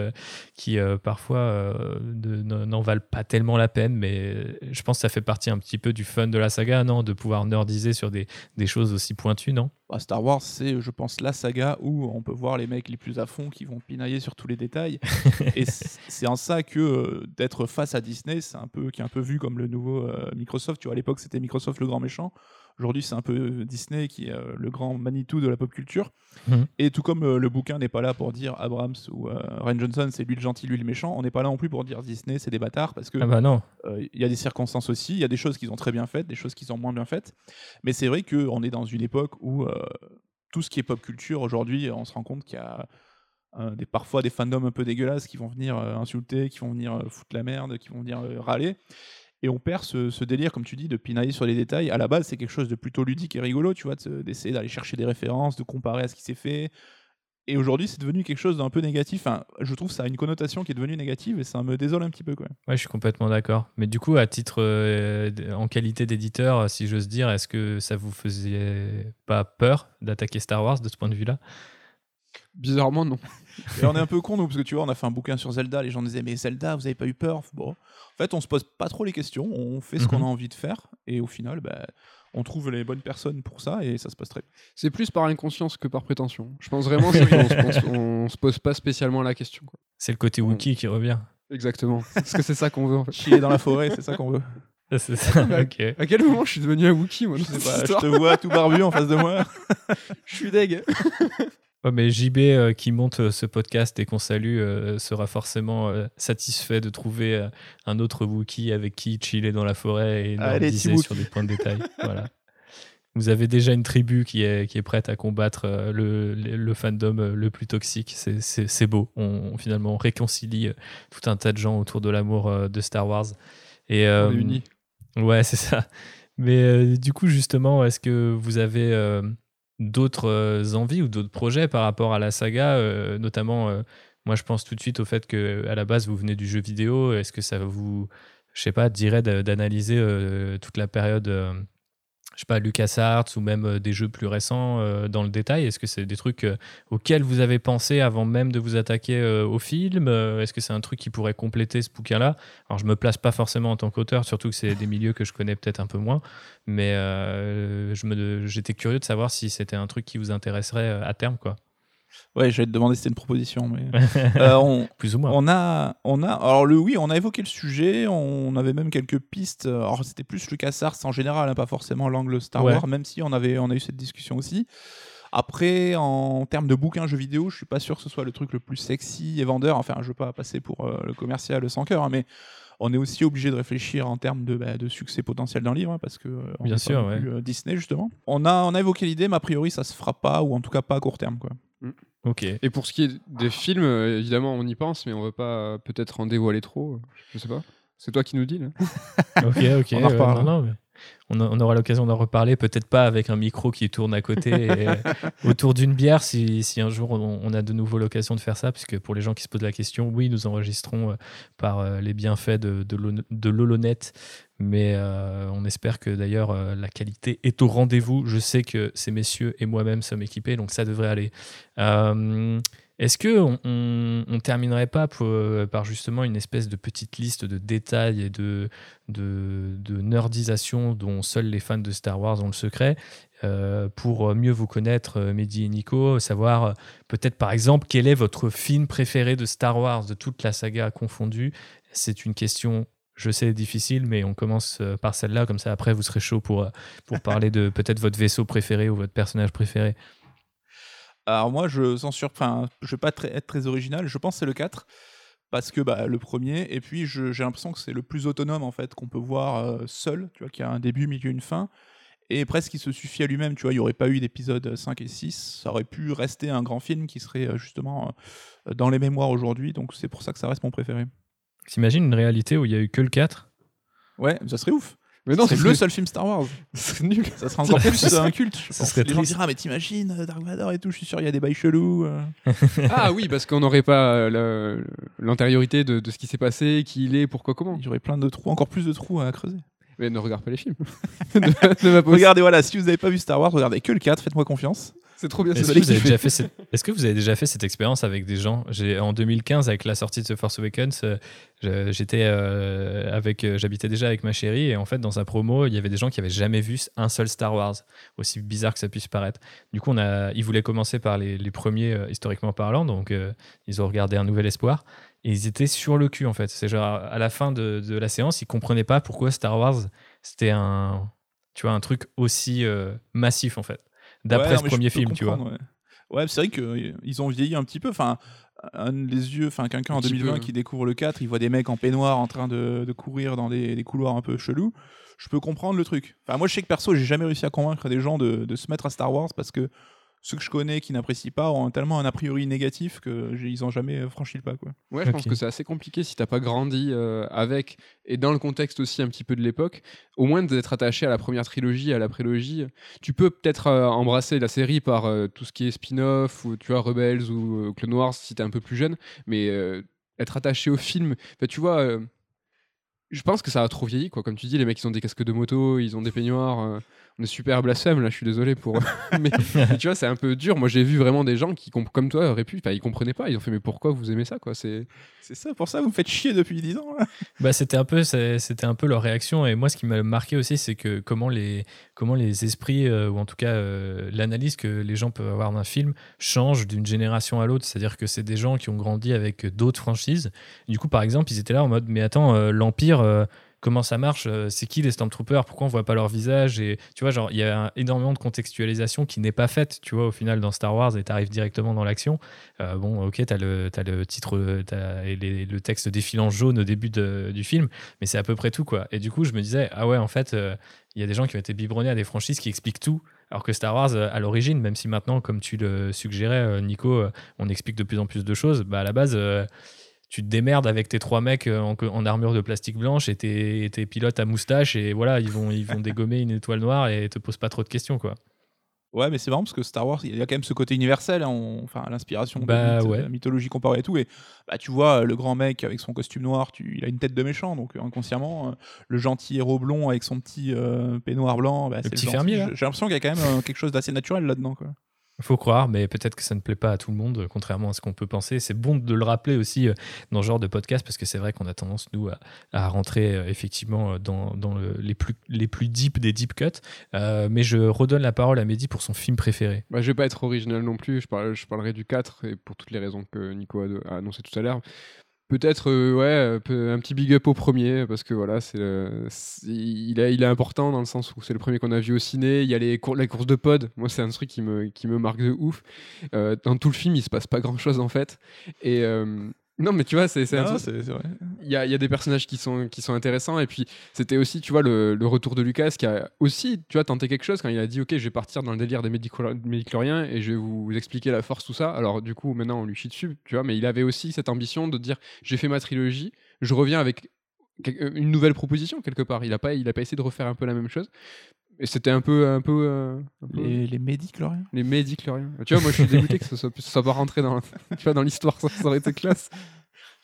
qui, parfois, n'en valent pas tellement la peine. Mais je pense que ça fait partie un petit peu du fun de la saga, non? De pouvoir nerdiser sur des, des choses aussi pointues, non? Bah, Star Wars, c'est, je pense, la saga où on peut voir les mecs les plus à fond qui vont pinailler sur tous les détails. et c'est en ça que euh, d'être face à Disney, c'est un peu qui est un peu vu comme le nouveau euh, Microsoft. Tu vois, à l'époque, c'était Microsoft le grand méchant. Aujourd'hui, c'est un peu Disney qui est euh, le grand Manitou de la pop culture. Mhm. Et tout comme euh, le bouquin n'est pas là pour dire Abrams ou euh, Ryan Johnson, c'est lui le gentil, lui le méchant, on n'est pas là non plus pour dire Disney, c'est des bâtards, parce que ah bah non. Il y a des circonstances aussi, il y a des choses qu'ils ont très bien faites, des choses qu'ils ont moins bien faites. Mais c'est vrai qu'on est dans une époque où tout ce qui est pop culture, aujourd'hui, on se rend compte qu'il y a des, parfois des fandoms un peu dégueulasses qui vont venir insulter, qui vont venir foutre la merde, qui vont venir râler et on perd ce, délire, comme tu dis, de pinailler sur les détails. À la base, c'est quelque chose de plutôt ludique et rigolo, tu vois, d'essayer d'aller chercher des références, de comparer à ce qui s'est fait. Et aujourd'hui, c'est devenu quelque chose d'un peu négatif. Enfin, je trouve ça a une connotation qui est devenue négative et ça me désole un petit peu. Quoi. Ouais, je suis complètement d'accord. Mais du coup, à titre, euh, en qualité d'éditeur, si j'ose dire, est-ce que ça vous faisait pas peur d'attaquer Star Wars de ce point de vue-là? Bizarrement, non. Et on est un peu con, nous, parce que tu vois, on a fait un bouquin sur Zelda. Les gens disaient, mais Zelda, vous avez pas eu peur? Bon, en fait, on se pose pas trop les questions. On fait ce qu'on Mhm. a envie de faire. Et au final, bah, on trouve les bonnes personnes pour ça et ça se passe très bien. C'est plus par inconscience que par prétention. Je pense vraiment c'est qu'on se, se pose pas spécialement la question. quoi. C'est le côté. Wookiee qui revient. Exactement. Parce que c'est ça qu'on veut en fait. Chier dans la forêt, c'est ça qu'on veut. C'est ça, ok. À quel moment je suis devenu un Wookie moi Je sais pas, je te vois tout barbu en face de moi. Je suis deg. Ouais, mais JB euh, qui monte euh, ce podcast et qu'on salue euh, sera forcément euh, satisfait de trouver un autre Wookiee avec qui chiller dans la forêt et nordiser sur des points de détail. voilà. Vous avez déjà une tribu qui est, qui est prête à combattre le, le, le fandom le plus toxique. C'est- beau. On, on- finalement on réconcilie tout un tas de gens autour de l'amour de Star Wars. Et, On est unis. Ouais, c'est ça. Mais du coup, justement, est-ce que vous avez d'autres euh, envies ou d'autres projets par rapport à la saga euh, Notamment, euh, moi, je pense tout de suite au fait que à la base, vous venez du jeu vidéo. Est-ce que ça vous, je sais pas, dirait d'analyser toute la période, je sais pas, LucasArts ou même euh, des jeux plus récents euh, dans le détail? Est-ce que c'est des trucs euh, auxquels vous avez pensé avant même de vous attaquer au film? Est-ce que c'est un truc qui pourrait compléter ce bouquin-là? Alors, je me place pas forcément en tant qu'auteur, surtout que c'est des milieux que je connais peut-être un peu moins. Mais j'étais curieux de savoir si c'était un truc qui vous intéresserait à terme, quoi. Ouais, j'allais te demander si c'était une proposition. Mais... Euh, on, Plus ou moins. On a, on a, alors le oui, on a évoqué le sujet, on avait même quelques pistes. Alors c'était plus LucasArts en général, hein, pas forcément l'angle Star Ouais. Wars, même si on avait, on a eu cette discussion aussi. Après, en termes de bouquins jeux vidéo, je suis pas sûr que ce soit le truc le plus sexy et vendeur. Enfin, je veux pas passer pour euh, le commercial sans cœur, hein, mais on est aussi obligé de réfléchir en termes de, bah, de succès potentiel d'un livre, hein, parce que euh, on Bien sûr, pas non ouais. plus, euh, Disney justement. On a, on a évoqué l'idée, mais a priori ça se fera pas, ou en tout cas pas à court terme, quoi. Ok. Et pour ce qui est des films, euh, évidemment, on y pense, mais on veut pas euh, peut-être en dévoiler trop. euh, Je sais pas. C'est toi qui nous dis là. Ok, ok. On en non, non, mais on, aura l'occasion d'en reparler, peut-être pas avec un micro qui tourne à côté et, autour d'une bière, si, si un jour on, on a de nouveau l'occasion de faire ça, puisque pour les gens qui se posent la question, oui, nous enregistrons euh, par euh, les bienfaits de, de l'Holo- de l'Holonet, mais euh, on espère que d'ailleurs euh, la qualité est au rendez-vous. Je sais que ces messieurs et moi-même sommes équipés, donc ça devrait aller. Euh, est-ce que on, terminerait pas euh, par justement une espèce de petite liste de détails et de, nerdisation dont seuls les fans de Star Wars ont le secret euh, pour mieux vous connaître, euh, Mehdi et Nico, savoir peut-être par exemple quel est votre film préféré de Star Wars, de toute la saga confondue? C'est une question, je sais, difficile, mais on commence par celle-là, comme ça après vous serez chaud pour parler de peut-être votre vaisseau préféré ou votre personnage préféré. Alors moi, je sans sur... enfin, je vais pas très- être très original. Je pense que c'est le 4 parce que bah, le premier. Et puis j'ai l'impression que c'est le plus autonome en fait qu'on peut voir euh, seul. Tu vois, qui a un début, milieu, une fin. Et presque il se suffit à lui-même. Tu vois, il n'y aurait pas eu d'épisode 5 et 6. Ça aurait pu rester un grand film qui serait euh, justement euh, dans les mémoires aujourd'hui. Donc c'est pour ça que ça reste mon préféré. T'imagines une réalité où il y a eu que le 4 Ouais, ça serait ouf. Mais non, c'est ce le seul film Star Wars. ce serait nul. Ça serait encore plus un culte. Je ça pense. serait Les gens diraient, ah, mais t'imagines euh, Dark Vador et tout. Je suis sûr, il y a des bails chelous. euh. Ah oui, parce qu'on n'aurait pas euh, l'antériorité de, de ce qui s'est passé, qui il est, pourquoi, comment. Il y aurait plein de trous, encore plus de trous à creuser. Mais ne regarde pas les films. ne va pas- Regardez, voilà, si vous n'avez pas vu Star Wars, regardez que le 4, faites-moi confiance. C'est trop bien. Est-ce que, vous avez kiffé. déjà fait cette... Est-ce que vous avez déjà fait cette expérience avec des gens? J'ai En 2015, avec la sortie de The Force Awakens, euh, j'étais euh, avec, euh, j'habitais déjà avec ma chérie et en fait dans sa promo, il y avait des gens qui avaient jamais vu un seul Star Wars, aussi bizarre que ça puisse paraître. Du coup, on a, ils voulaient commencer par les, les premiers euh, historiquement parlant, donc euh, ils ont regardé Un Nouvel Espoir et ils étaient sur le cul en fait. C'est genre à la fin de, de la séance, ils comprenaient pas pourquoi Star Wars c'était un, tu vois, un truc aussi massif en fait. D'après Ouais, ce premier film, tu vois. Ouais, Ouais, c'est vrai qu'ils ont vieilli un petit peu. Enfin, un, les yeux, enfin, quelqu'un Un en petit 2020 peu. qui découvre le 4, il voit des mecs en peignoir en train de, de courir dans des, des couloirs un peu chelous. Je peux comprendre le truc. Enfin, moi, je sais que perso, j'ai jamais réussi à convaincre des gens de, de se mettre à Star Wars parce que ceux que je connais qui n'apprécient pas ont tellement un a priori négatif qu'ils n'ont jamais franchi le pas. Quoi. Ouais, je pense que c'est assez compliqué si t'as pas grandi euh, avec et dans le contexte aussi un petit peu de l'époque. Au moins d'être attaché à la première trilogie, à la prélogie. Tu peux peut-être euh, embrasser la série par euh, tout ce qui est spin-off ou tu vois Rebels ou euh, Clone Wars si t'es un peu plus jeune, mais euh, être attaché au film, tu vois. euh, je pense que ça a trop vieilli, quoi. Comme tu dis, les mecs, ils ont des casques de moto, ils ont des peignoirs. euh, on est super blasphème, là, je suis désolé pour. mais, mais tu vois, c'est un peu dur. Moi, j'ai vu vraiment des gens qui, comme toi, auraient pu. Enfin, ils comprenaient pas. Ils ont fait, mais pourquoi vous aimez ça, quoi? C'est. C'est ça, pour ça, vous me faites chier depuis 10 ans. Là. Bah, c'était un peu c'était un peu leur réaction et moi ce qui m'a marqué aussi c'est que comment les comment les esprits euh, ou en tout cas euh, l'analyse que les gens peuvent avoir d'un film change d'une génération à l'autre c'est-à-dire que c'est des gens qui ont grandi avec d'autres franchises du coup par exemple ils étaient là en mode mais attends euh, l'empire euh, comment ça marche euh, c'est qui les Stormtroopers? Pourquoi on voit pas leur visage? Et tu vois genre il y a énormément de contextualisation qui n'est pas faite tu vois au final dans Star Wars et t'arrives directement dans l'action. Euh, bon, ok, t'as le, t'as le titre euh, t'as- le texte défilant jaune au début du film, mais c'est à peu près tout, quoi. Et du coup, je me disais, ah ouais, en fait, euh, il y a des gens qui ont été biberonnés à des franchises qui expliquent tout, alors que Star Wars, euh, à l'origine, même si maintenant, comme tu le suggérais, euh, Nico, euh, on explique de plus en plus de choses, bah à la base, euh, tu te démerdes avec tes trois mecs euh, en, en armure de plastique blanche et tes, et tes pilotes à moustache, et voilà, ils vont, ils vont dégommer une étoile noire et te posent pas trop de questions, quoi. Ouais, mais c'est marrant parce que Star Wars, il y a quand même ce côté universel, hein, on- enfin l'inspiration de, Bah, mythe, ouais. de la mythologie comparée et tout. Et bah, tu vois, le grand mec avec son costume noir, tu, il a une tête de méchant, donc euh, inconsciemment, euh, le gentil héros blond avec son petit euh, peignoir blanc, bah, c'est petit fermier. J'ai l'impression qu'il y a quand même euh, quelque chose d'assez naturel là-dedans. Quoi. Faut croire, mais peut-être que ça ne plaît pas à tout le monde, contrairement à ce qu'on peut penser. C'est bon de le rappeler aussi euh, dans ce genre de podcast, parce que c'est vrai qu'on a tendance, nous, à, à rentrer euh, effectivement euh, dans, dans le- les, plus, les plus deep des deep cuts. Mais je redonne la parole à Mehdi pour son film préféré. Bah, je vais pas être original non plus, je, parle, je parlerai du 4 et pour toutes les raisons que Nico a annoncé tout à l'heure. Peut-être euh, ouais, un peu- un petit big up au premier parce que voilà, c'est il, est, il est important dans le sens où c'est le premier qu'on a vu au ciné. Il y a les, cour- les courses de pod, moi c'est un truc qui me, qui me marque de ouf. Euh, dans tout le film, il se passe pas grand chose en fait. Et euh, non, mais tu vois, c'est c'est un truc- vrai. il y a, il y a des personnages qui sont, qui sont intéressants. Et puis, c'était aussi, tu vois, le, le retour de Lucas qui a aussi, tu vois, tenté quelque chose quand il a dit, OK, je vais partir dans le délire des médiclo- médicloriens et je vais vous expliquer la force, tout ça. Alors, du coup, maintenant, on lui chie dessus, tu vois, mais il avait aussi cette ambition de dire, j'ai fait ma trilogie, je reviens avec quel- une nouvelle proposition, quelque part. Il a pas, il a pas essayé de refaire un peu la même chose. Et c'était un peu, un peu, euh, un peu- Les, les médicloriens. les médicloriens. Tu vois, moi, je suis dégoûté que ça soit, ça soit pas rentré dans, tu vois, dans l'histoire, ça, ça aurait été classe.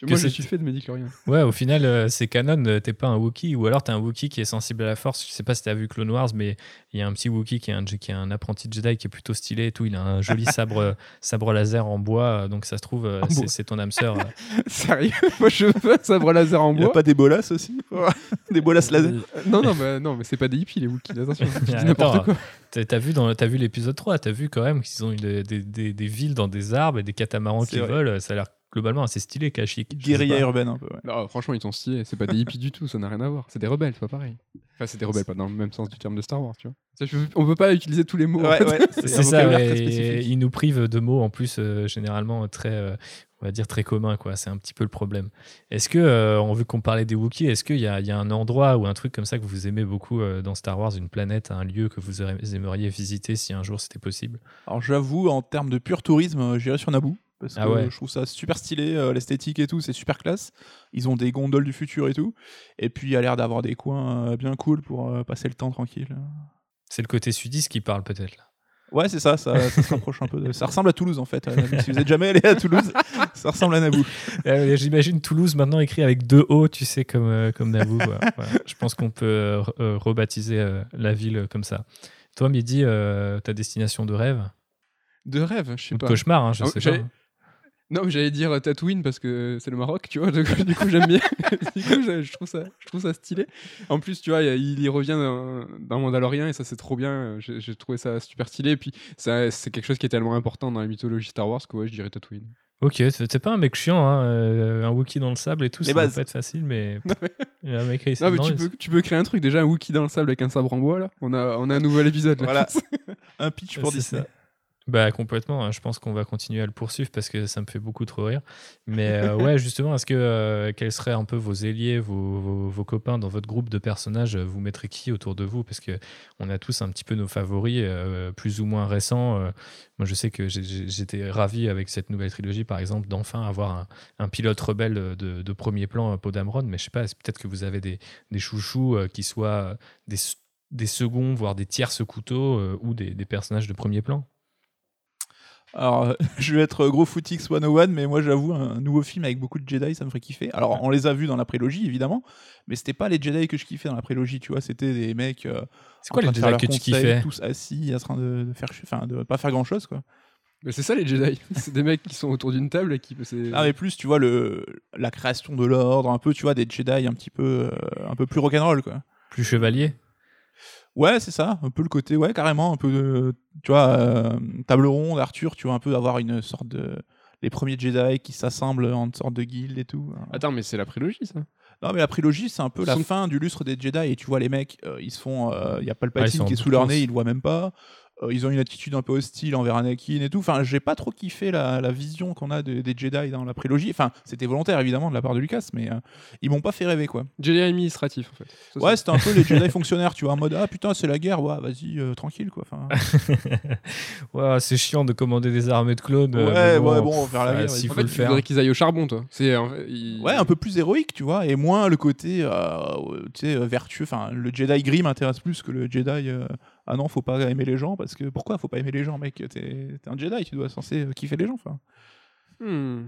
Que Moi, je suis fait de médicloriens. Ouais, au final, euh, c'est canon, t'es pas un Wookie, ou alors t'es un Wookie qui est sensible à la force. Je sais pas si t'as vu Clone Wars, mais il y a un petit Wookie qui est un, qui est un apprenti Jedi qui est plutôt stylé et tout. Il a un joli sabre, sabre laser en bois, donc ça se trouve, euh, c'est bois. c'est ton âme sœur. euh. Sérieux? Moi, je veux un sabre laser en Il n'y a bois. pas des bolas aussi? Des bolas laser? Non, non, bah, non, mais c'est pas des hippies, les Wookiees, attention. Je dis n'importe quoi. T'as t'as vu, dans- t'as vu l'épisode 3, t'as vu quand même qu'ils ont eu des, des- des- des villes dans des arbres et des catamarans C'est qui vrai. volent. Ça a l'air globalement assez stylé, sais Guérilla urbaine un peu. Ouais. Non, franchement, ils sont stylés. C'est pas des hippies du tout, ça n'a rien à voir. C'est des rebelles, c'est pas pareil. Enfin, c'est des rebelles, pas dans le même sens du terme de Star Wars, tu vois. Ça, je- on peut pas utiliser tous les mots. en Ouais, fait. ouais, C'est ça, ouais, très et spécifique. ils nous privent de mots en plus euh, généralement très, euh, on va dire très communs, quoi. C'est un petit peu le problème. Est-ce que, euh, on qu'on parlait des Wookiees, est-ce qu'il y a, il y a un endroit ou un truc comme ça que vous aimez beaucoup euh, dans Star Wars, une planète, un lieu que vous aimeriez- aimeriez visiter si un jour c'était possible? Alors j'avoue, en termes de pur tourisme, euh, j'irais sur Naboo. Parce Ah que ouais. je trouve ça super stylé, euh, l'esthétique et tout, c'est super classe. Ils ont des gondoles du futur et tout. Et puis il y a l'air d'avoir des coins euh, bien cool pour euh, passer le temps tranquille. C'est le côté sudiste qui parle peut-être là. Ouais, c'est ça, ça, ça se rapproche un peu. de- Ça ressemble à Toulouse en fait. Si vous êtes jamais allé à Toulouse, ça ressemble à Naboo. Euh, J'imagine Toulouse maintenant écrit avec deux O, tu sais, comme, euh, comme Naboo. Voilà. Je pense qu'on peut re- rebaptiser euh, la ville euh, comme ça. Toi, euh, ta destination de rêve? De rêve, je sais Ou de pas. cauchemar, hein, je Ah, sais pas. Non, mais j'allais dire euh, Tatooine parce que c'est le Maroc, tu vois. Du coup, du coup, j'aime bien. du coup, je, je trouve ça, je trouve ça stylé. En plus, tu vois, il y revient dans, dans Mandalorian et ça, c'est trop bien. J'ai j'ai trouvé ça super stylé. Et puis, c'est quelque chose qui est tellement important dans la mythologie Star Wars que ouais, je dirais Tatooine. Ok, t'es t'es pas un mec chiant, hein, euh, un Wookie dans le sable et tout, ça va pas être facile, mais il y a un mec Non, mais non, tu peux, tu peux créer un truc. Déjà, un Wookie dans le sable avec un sabre en bois, là. On a, on a un nouvel épisode. Là. Voilà. un pitch pour c'est Disney. ça. Bah complètement, hein. je pense qu'on va continuer à le poursuivre parce que ça me fait beaucoup trop rire. Mais euh, ouais, justement, est-ce que euh, quels seraient un peu vos ailiers, vos, vos- vos copains dans votre groupe de personnages? Vous mettrez qui autour de vous? Parce que on a tous un petit peu nos favoris, euh, plus ou moins récents. Moi, je sais que j'étais ravi avec cette nouvelle trilogie, par exemple, d'enfin avoir un, un pilote rebelle de, de premier plan, Podamron. Mais je sais pas, peut-être que vous avez des, des chouchous qui soient des, des seconds, voire des tierces couteaux ou des, des personnages de premier plan. Alors, euh, je vais être gros footix 101, mais moi j'avoue, un nouveau film avec beaucoup de Jedi, ça me ferait kiffer. Alors, on les a vus dans la prélogie, évidemment, mais c'était pas les Jedi que je kiffais dans la prélogie, tu vois, c'était des mecs. euh, C'est quoi les Jedi que tu kiffais Tous assis, en train de, faire, enfin, de pas faire grand chose, quoi. Mais c'est ça les Jedi. c'est des mecs qui sont autour d'une table et qui. Ah, mais plus, tu vois, le, la création de l'ordre, un peu, tu vois, des Jedi un petit peu, euh, un peu plus rock'n'roll, quoi. Plus chevalier Ouais, c'est ça, un peu le côté, ouais, carrément, un peu, de, tu vois, euh, table ronde, Arthur, tu vois, un peu avoir une sorte de. Les premiers Jedi qui s'assemblent en sorte de guilde et tout. Attends, mais c'est la prélogie ça. Non, mais la prélogie, c'est un peu la Son- fin du lustre des Jedi. Et tu vois, les mecs, euh, ils se font. Il y a Ah, Palpatine sont qui est sous leur nez, ils le voient même pas. Euh, ils ont une attitude un peu hostile envers Anakin et tout. Enfin, j'ai pas trop kiffé la, la vision qu'on a de- des Jedi dans la prélogie. Enfin, c'était volontaire évidemment de la part de Lucas, mais euh, ils m'ont pas fait rêver quoi. Jedi administratif en fait. Ça, Ouais, c'était un peu les Jedi fonctionnaires, tu vois, en mode ah putain, c'est la guerre, ouais, vas-y, euh, tranquille quoi. Enfin, Ouais, c'est chiant de commander des armées de clones. euh, Ouais, mais ouais, bon, on va faire la guerre, S'il faut fait, le faire. qu'ils aillent au charbon, toi. C'est en fait, ils- ouais, un peu plus héroïque, tu vois, et moins le côté, euh, tu sais, vertueux. Enfin, le Jedi gris m'intéresse plus que le Jedi. Ah non, faut pas aimer les gens parce que pourquoi faut pas aimer les gens, mec? T'es t'es un Jedi, tu dois censé euh, kiffer les gens. Enfin, Hmm.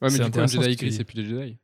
Ouais, mais C'est du coup, un Jedi gris, c'est plus des Jedi.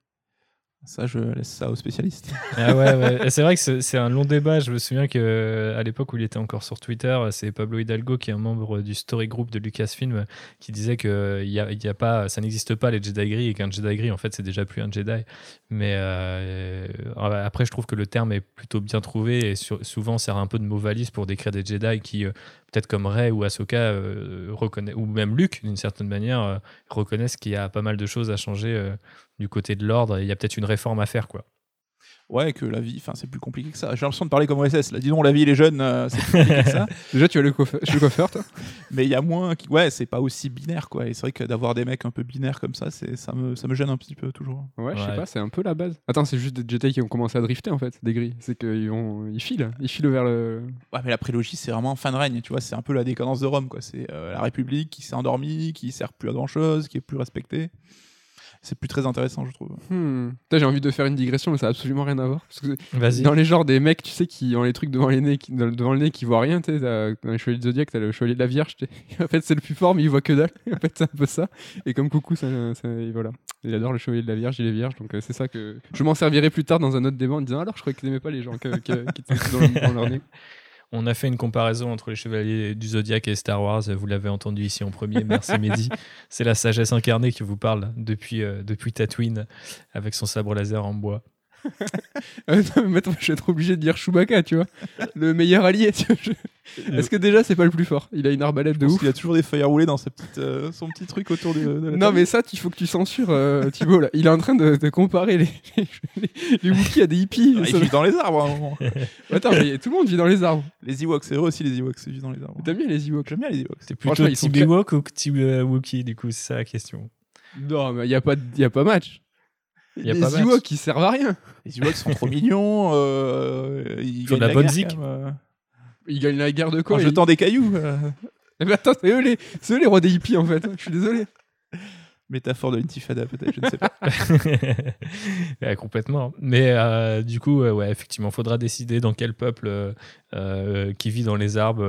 Ça, je laisse ça aux spécialistes. Ah ouais, C'est vrai que c'est un long débat. Je me souviens que euh, l'époque où il était encore sur Twitter, c'est Pablo Hidalgo qui est un membre du story group de Lucasfilm qui disait que y a, y a pas, ça n'existe pas les Jedi gris et qu'un Jedi gris en fait c'est déjà plus un Jedi. Mais euh, euh, après je trouve que le terme est plutôt bien trouvé et souvent sert un peu de mot valise pour décrire des Jedi qui euh, peut-être comme Rey ou Ahsoka euh, ou même Luke d'une certaine manière euh, reconnaissent qu'il y a pas mal de choses à changer euh, du côté de l'ordre il y a peut-être une réforme à faire quoi. Ouais, que la vie, enfin, c'est plus compliqué que ça. J'ai l'impression de parler comme OSS. Là, dis donc, la vie, les jeunes, euh, c'est plus compliqué que ça. Déjà, tu as le coiffeur, le coiffeur toi? Mais il y a moins. Qui... Ouais, c'est pas aussi binaire, quoi. Et c'est vrai que d'avoir des mecs un peu binaires comme ça, c'est ça me, ça me gêne un petit peu toujours. Ouais, je sais Ouais. pas, c'est un peu la base. Attends, c'est juste des Jedi qui ont commencé à drifter en fait, des gris. C'est qu'ils vont... ils filent, ils filent vers le. Ouais, mais la prélogie, c'est vraiment fin de règne, tu vois. C'est un peu la décadence de Rome, quoi. C'est euh, la République qui s'est endormie, qui sert plus à grand chose, qui est plus respectée. C'est plus très intéressant, je trouve. Hmm. J'ai envie de faire une digression, mais ça a absolument rien à voir. Parce que Vas-y. dans les genres des mecs, tu sais, qui ont les trucs devant, les nez, qui- devant le nez qui voient rien, tu dans les chevaliers de Zodiac, t'as le chevalier de la Vierge. En fait, c'est le plus fort, mais il voit que dalle. En fait, c'est un peu ça. Et comme coucou, ça, ça- et voilà. Il adore le chevalier de la Vierge, il est vierge, donc euh, c'est ça que. Je m'en servirai plus tard dans un autre débat en disant alors, je croyais que t'aimais pas les gens que- que- qui étaient dans, le- dans leur nez. On a fait une comparaison entre les chevaliers du Zodiac et Star Wars. Vous l'avez entendu ici en premier. Merci Mehdi. C'est la sagesse incarnée qui vous parle depuis, euh, depuis Tatooine avec son sabre laser en bois. Euh, non, mais maintenant, je vais être obligé de dire Chewbacca, tu vois. Le meilleur allié, tu vois. je- Est-ce que déjà, c'est pas le plus fort? Il a une arbalète de Parce ouf. qu'il a toujours des feuilles à rouler dans sa petite, euh, son petit truc autour de, de la Non, table. mais ça, il faut que tu censures euh, Thibaut. Là. Il est en train de, de comparer les, les, les Wookiees à des hippies. Ah, Ça- il vit dans les arbres. à un moment. Attends, mais tout le monde vit dans les arbres. les Ewoks, c'est vrai aussi, les Ewoks, ils vivent dans les arbres. T'aimes bien les Ewoks? J'aime bien les Ewoks. C'est plutôt ils sont Team Ewok ou Team euh, Wookiee, du coup, c'est ça la question. Non, mais il n'y a, pas de- y a pas match. Y a les pas. Ewoks, ils servent à rien. Les Ewoks sont trop mignons. euh, ils Ils ont de gagnent la bonne guerre, zik. même, euh, Ils gagnent la guerre de quoi En ils- jetant des cailloux. euh, Eh ben, attends, c'est eux, les... c'est eux les rois des hippies en fait. Je suis désolé. Métaphore de l'intifada, peut-être, je ne sais pas. Ouais, complètement. Mais euh, du coup, euh, ouais, effectivement, faudra décider dans quel peuple euh, euh, qui vit dans les arbres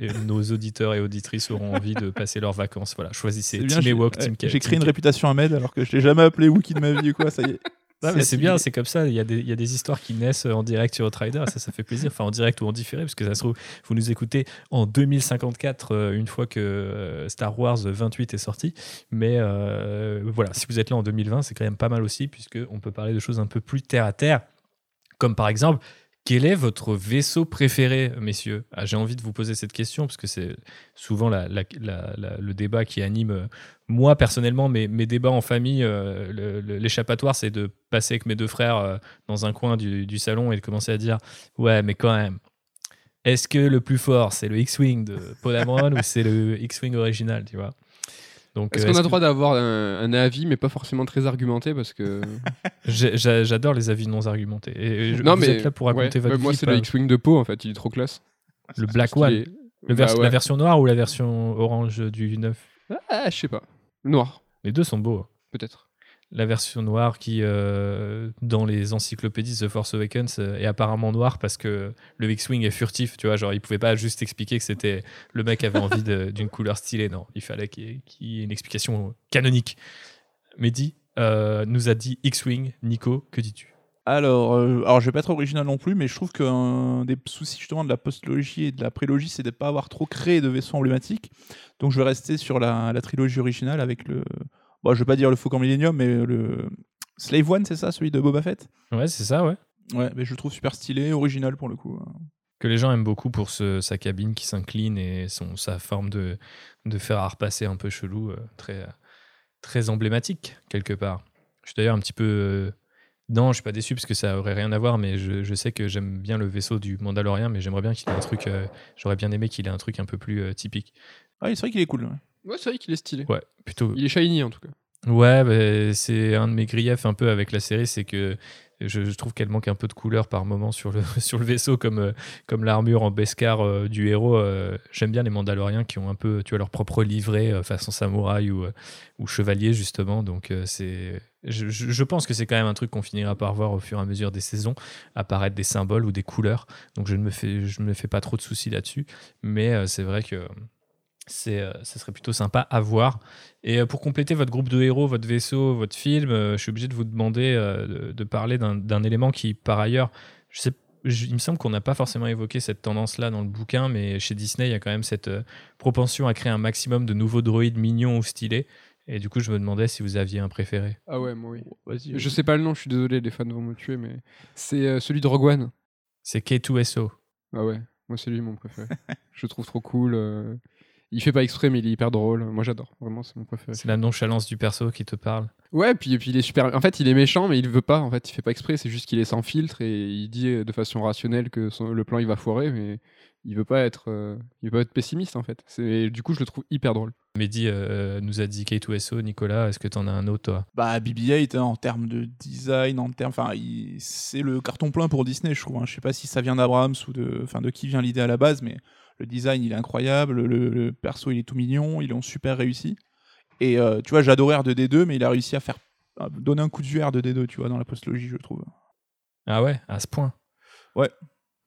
et nos auditeurs et auditrices auront envie de passer leurs vacances. Voilà, choisissez bien, Team Ewok, Team J'ai créé une réputation à Med alors que je l'ai jamais appelé Wookie de ma vie ou quoi, ça y est. C'est bien, c'est comme ça. Il y, a des, il y a des histoires qui naissent en direct sur Outrider. Ça, ça fait plaisir. Enfin, en direct ou en différé, parce que ça se trouve, vous nous écoutez en 2054, euh, une fois que euh, Star Wars 28 est sorti. Mais euh, voilà, si vous êtes là en 2020, c'est quand même pas mal aussi, puisqu'on peut parler de choses un peu plus terre à terre. Comme par exemple, quel est votre vaisseau préféré, messieurs? Ah, J'ai envie de vous poser cette question, parce que c'est souvent le débat qui anime euh, moi personnellement, mes, débats en famille, euh, l'échappatoire, c'est de passer avec mes deux frères euh, dans un coin du, salon et de commencer à dire Ouais, mais quand même, est-ce que le plus fort, c'est le X-Wing de Paul Dameron ou c'est le X-Wing original, tu vois? Est-ce qu'on a le droit d'avoir un, avis, mais pas forcément très argumenté parce que j'adore les avis non argumentés. Et je, non, vous mais êtes là pour raconter votre Moi, c'est le X-Wing de Poe en fait, il est trop classe. Le Black One. Le bah La version noire ou la version orange du 9 Ah, je sais pas. Noir. Les deux sont beaux. Peut-être la version noire qui, euh, dans les encyclopédies The Force Awakens, euh, est apparemment noire parce que le X-Wing est furtif, tu vois, genre il pouvait pas juste expliquer que c'était le mec avait envie d'une couleur stylée, non, il fallait qu'il y, ait une explication canonique. Mehdi euh, nous a dit X-Wing, Nico, que dis-tu? Alors, alors, je vais pas être original non plus, mais je trouve qu'un des soucis justement de la postlogie et de la prélogie, c'est de ne pas avoir trop créé de vaisseaux emblématiques. Donc, je vais rester sur la, la trilogie originale avec le, bon, je veux pas dire le Faucon Millennium, mais le Slave One, c'est ça, celui de Boba Fett? Ouais, c'est ça, ouais. Ouais, mais je le trouve super stylé, original pour le coup. Hein. Que les gens aiment beaucoup pour sa cabine qui s'incline et son, sa forme de, de fer à repasser un peu chelou, euh, très, très emblématique, quelque part. Je suis d'ailleurs un petit peu. Euh, non, je suis pas déçu parce que ça aurait rien à voir, mais je, je sais que j'aime bien le vaisseau du Mandalorian, mais j'aimerais bien qu'il ait un truc. Euh, j'aurais bien aimé qu'il ait un truc un peu plus typique. Ouais, c'est vrai qu'il est cool. Ouais, c'est vrai qu'il est stylé. Ouais, plutôt. Il est shiny en tout cas. Ouais, bah, c'est un de mes griefs un peu avec la série, c'est que je, trouve qu'elle manque un peu de couleur par moment sur le, sur le vaisseau, comme, euh, comme l'armure en Beskar euh, du héros. Euh, j'aime bien les Mandaloriens qui ont un peu tu vois, leur propre livret façon samouraï ou, ou chevalier, justement. Donc, c'est. Je, je, pense que c'est quand même un truc qu'on finira par voir au fur et à mesure des saisons, apparaître des symboles ou des couleurs. Donc je ne me fais, je me fais pas trop de soucis là-dessus. Mais c'est vrai que c'est, euh, ça serait plutôt sympa à voir. Et euh, pour compléter votre groupe de héros, votre vaisseau, votre film, euh, je suis obligé de vous demander de, parler d'un, élément qui, par ailleurs, je sais, il me semble qu'on n'a pas forcément évoqué cette tendance-là dans le bouquin, mais chez Disney, il y a quand même cette propension à créer un maximum de nouveaux droïdes mignons ou stylés. Et du coup, je me demandais si vous aviez un préféré. Ah ouais, moi oui. Oh, je sais pas le nom, je suis désolé, les fans vont me tuer, mais c'est celui de Rogue One. C'est K2SO. Ah ouais, moi c'est lui mon préféré. je le trouve trop cool. Il fait pas exprès, mais il est hyper drôle. Moi, j'adore. Vraiment, c'est mon préféré. C'est la nonchalance du perso qui te parle. Ouais, puis, puis il est super. En fait, il est méchant, mais il veut pas. En fait, il fait pas exprès. C'est juste qu'il est sans filtre et il dit de façon rationnelle que le plan il va foirer, mais il veut pas être, euh, il veut être pessimiste en fait. C'est du coup, je le trouve hyper drôle. Mehdi euh, nous a dit K2SO, Nicolas, est-ce que tu en as un autre toi? Bah BB-8 hein, en termes de design, en termes, enfin c'est le carton plein pour Disney, je trouve. Hein. Je sais pas si ça vient d'Abrams ou de, enfin de qui vient l'idée à la base, mais le design, il est incroyable. Le, perso, il est tout mignon. Ils l'ont super réussi. Et euh, tu vois, j'adorais R2D2, mais il a réussi à faire donner un coup de vue à R2D2, tu vois, dans la postlogie, je trouve. Ah ouais, à ce point? Ouais.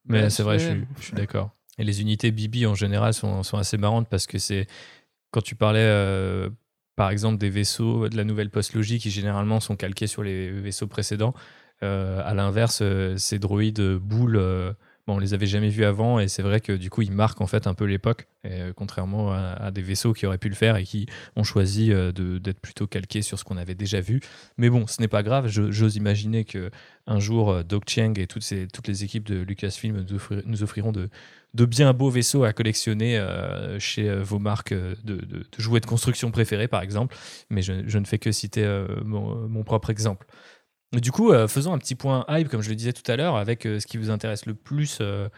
Mais c'est vrai, je suis, d'accord. Et les unités Bibi en général sont, sont assez marrantes parce que c'est quand tu parlais euh, par exemple des vaisseaux de la nouvelle postlogie qui généralement sont calqués sur les vaisseaux précédents. Euh, à l'inverse, ces droïdes boules Bon, on les avait jamais vus avant et c'est vrai que du coup ils marquent en fait un peu l'époque, euh, contrairement à, des vaisseaux qui auraient pu le faire et qui ont choisi euh, d'être plutôt calqués sur ce qu'on avait déjà vu. Mais bon, ce n'est pas grave. J'ose imaginer que un jour euh, Doc Chiang et toutes, toutes les équipes de Lucasfilm nous, offriront de, de bien beaux vaisseaux à collectionner chez vos marques de, jouets de construction préférées, par exemple. Mais je, ne fais que citer mon propre exemple. Du coup, euh, faisons un petit point hype, comme je le disais tout à l'heure, avec euh, ce qui vous intéresse le plus euh,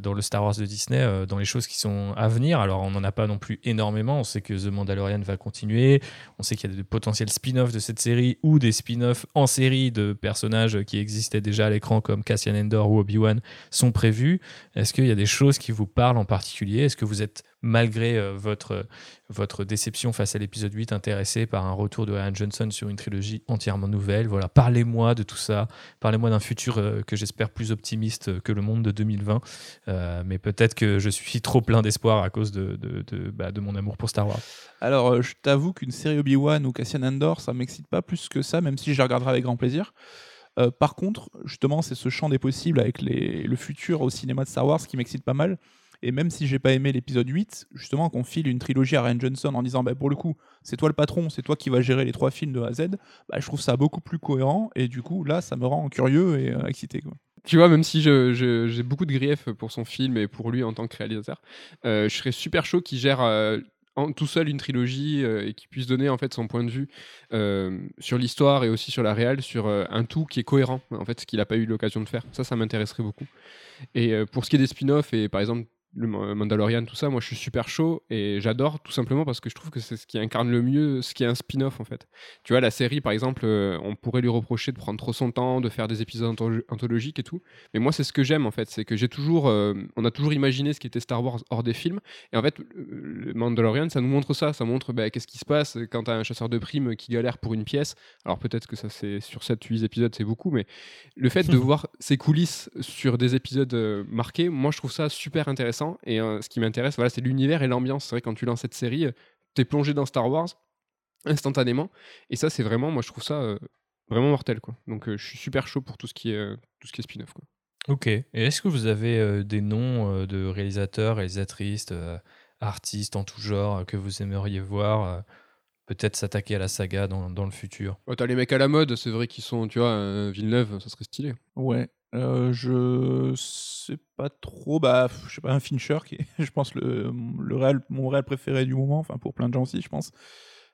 dans le Star Wars de Disney, dans les choses qui sont à venir. Alors, on n'en a pas non plus énormément. On sait que The Mandalorian va continuer. On sait qu'il y a des potentiels spin-offs de cette série ou des spin-offs en série de personnages qui existaient déjà à l'écran, comme Cassian Endor ou Obi-Wan, sont prévus. Est-ce qu'il y a des choses qui vous parlent en particulier? Est-ce que vous êtes, malgré euh, votre, votre déception face à l'épisode 8, intéressé par un retour de Ryan Johnson sur une trilogie entièrement nouvelle Voilà, parlez-moi de tout ça. Parlez-moi d'un futur que j'espère plus optimiste que le monde de 2020. Euh, mais peut-être que je suis trop plein d'espoir à cause de, de, de, bah, mon amour pour Star Wars. Alors, euh, je t'avoue qu'une série Obi-Wan ou Cassian Andor, ça m'excite pas plus que ça, même si je la regarderai avec grand plaisir. Euh, par contre, justement, c'est ce champ des possibles avec les, le futur au cinéma de Star Wars qui m'excite pas mal. Et même si j'ai pas aimé l'épisode 8, justement, qu'on file une trilogie à Ryan Johnson en disant bah, pour le coup, c'est toi le patron, c'est toi qui vas gérer les trois films de A à Z, bah, je trouve ça beaucoup plus cohérent. Et du coup, là, ça me rend curieux et excité. Quoi tu vois, même si j'ai beaucoup de griefs pour son film et pour lui en tant que réalisateur, euh, je serais super chaud qu'il gère euh, tout seul une trilogie euh, et qui puisse donner en fait son point de vue euh, sur l'histoire et aussi sur la réelle, sur euh, un tout qui est cohérent, en fait, ce qu'il n'a pas eu l'occasion de faire. Ça, ça m'intéresserait beaucoup. Et euh, pour ce qui est des spin-offs et par exemple le Ma- Mandalorian, tout ça, moi je suis super chaud et j'adore tout simplement parce que je trouve que c'est ce qui incarne le mieux ce qui est un spin-off en fait. Tu vois, la série par exemple, euh, on pourrait lui reprocher de prendre trop son temps, de faire des épisodes antholo- anthologiques et tout. Mais moi, c'est ce que j'aime en fait, c'est que j'ai toujours, euh, on a toujours imaginé ce qui était Star Wars hors des films. Et en fait, le le Mandalorian, ça nous montre ça, ça montre bah, qu'est-ce qui se passe quand t'as un chasseur de primes qui galère pour une pièce. Alors peut-être que ça c'est sur 7-8 épisodes, c'est beaucoup, mais le fait de voir ces coulisses sur des épisodes euh, marqués, moi je trouve ça super intéressant. Et euh, ce qui m'intéresse, voilà, c'est l'univers et l'ambiance. C'est vrai quand tu lances cette série, euh, t'es plongé dans Star Wars instantanément. Et ça, c'est vraiment, moi je trouve ça euh, vraiment mortel, quoi. Donc euh, je suis super chaud pour tout ce qui est, euh, tout ce qui est spin-off, quoi. Ok. Et est-ce que vous avez euh, des noms euh, de réalisateurs, réalisatrices, euh, artistes en tout genre euh, que vous aimeriez voir euh, peut-être s'attaquer à la saga dans, dans le futur? Oh, t'as les mecs à la mode, c'est vrai qu'ils sont, tu vois, euh, Villeneuve, ça serait stylé. Ouais. Euh, je sais pas trop. Bah, je sais pas, un Fincher qui est, je pense, le, le réel, mon réel préféré du moment. Enfin, pour plein de gens aussi, je pense.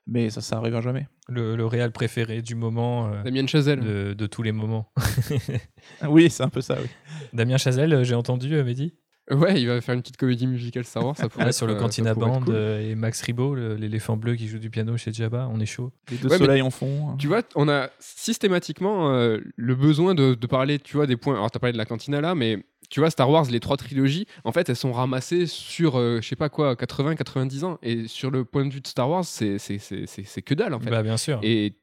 Mais ça, ça arrivera jamais. le, le réal préféré du moment, euh, Damien Chazelle. de, de tous les moments. Oui, c'est un peu ça, oui. Damien Chazelle, euh, j'ai entendu, euh, Mehdi? Ouais, il va faire une petite comédie musicale Star Wars, ça pourrait Ah, être, Sur le euh, Cantina ça pourrait être Band cool. euh, et Max Ribot, l'éléphant bleu qui joue du piano chez Jabba, on est chaud. Les deux Ouais, soleils en fond. hein. Tu vois, on a systématiquement euh, le besoin de, de parler, tu vois, des points. Alors, t'as parlé de la cantina là, mais tu vois, Star Wars, les trois trilogies, en fait, elles sont ramassées sur, euh, je sais pas quoi, 80, 90 ans. Et sur le point de vue de Star Wars, c'est c'est- c'est- c'est- c'est que dalle, en fait. Bah, bien sûr. Et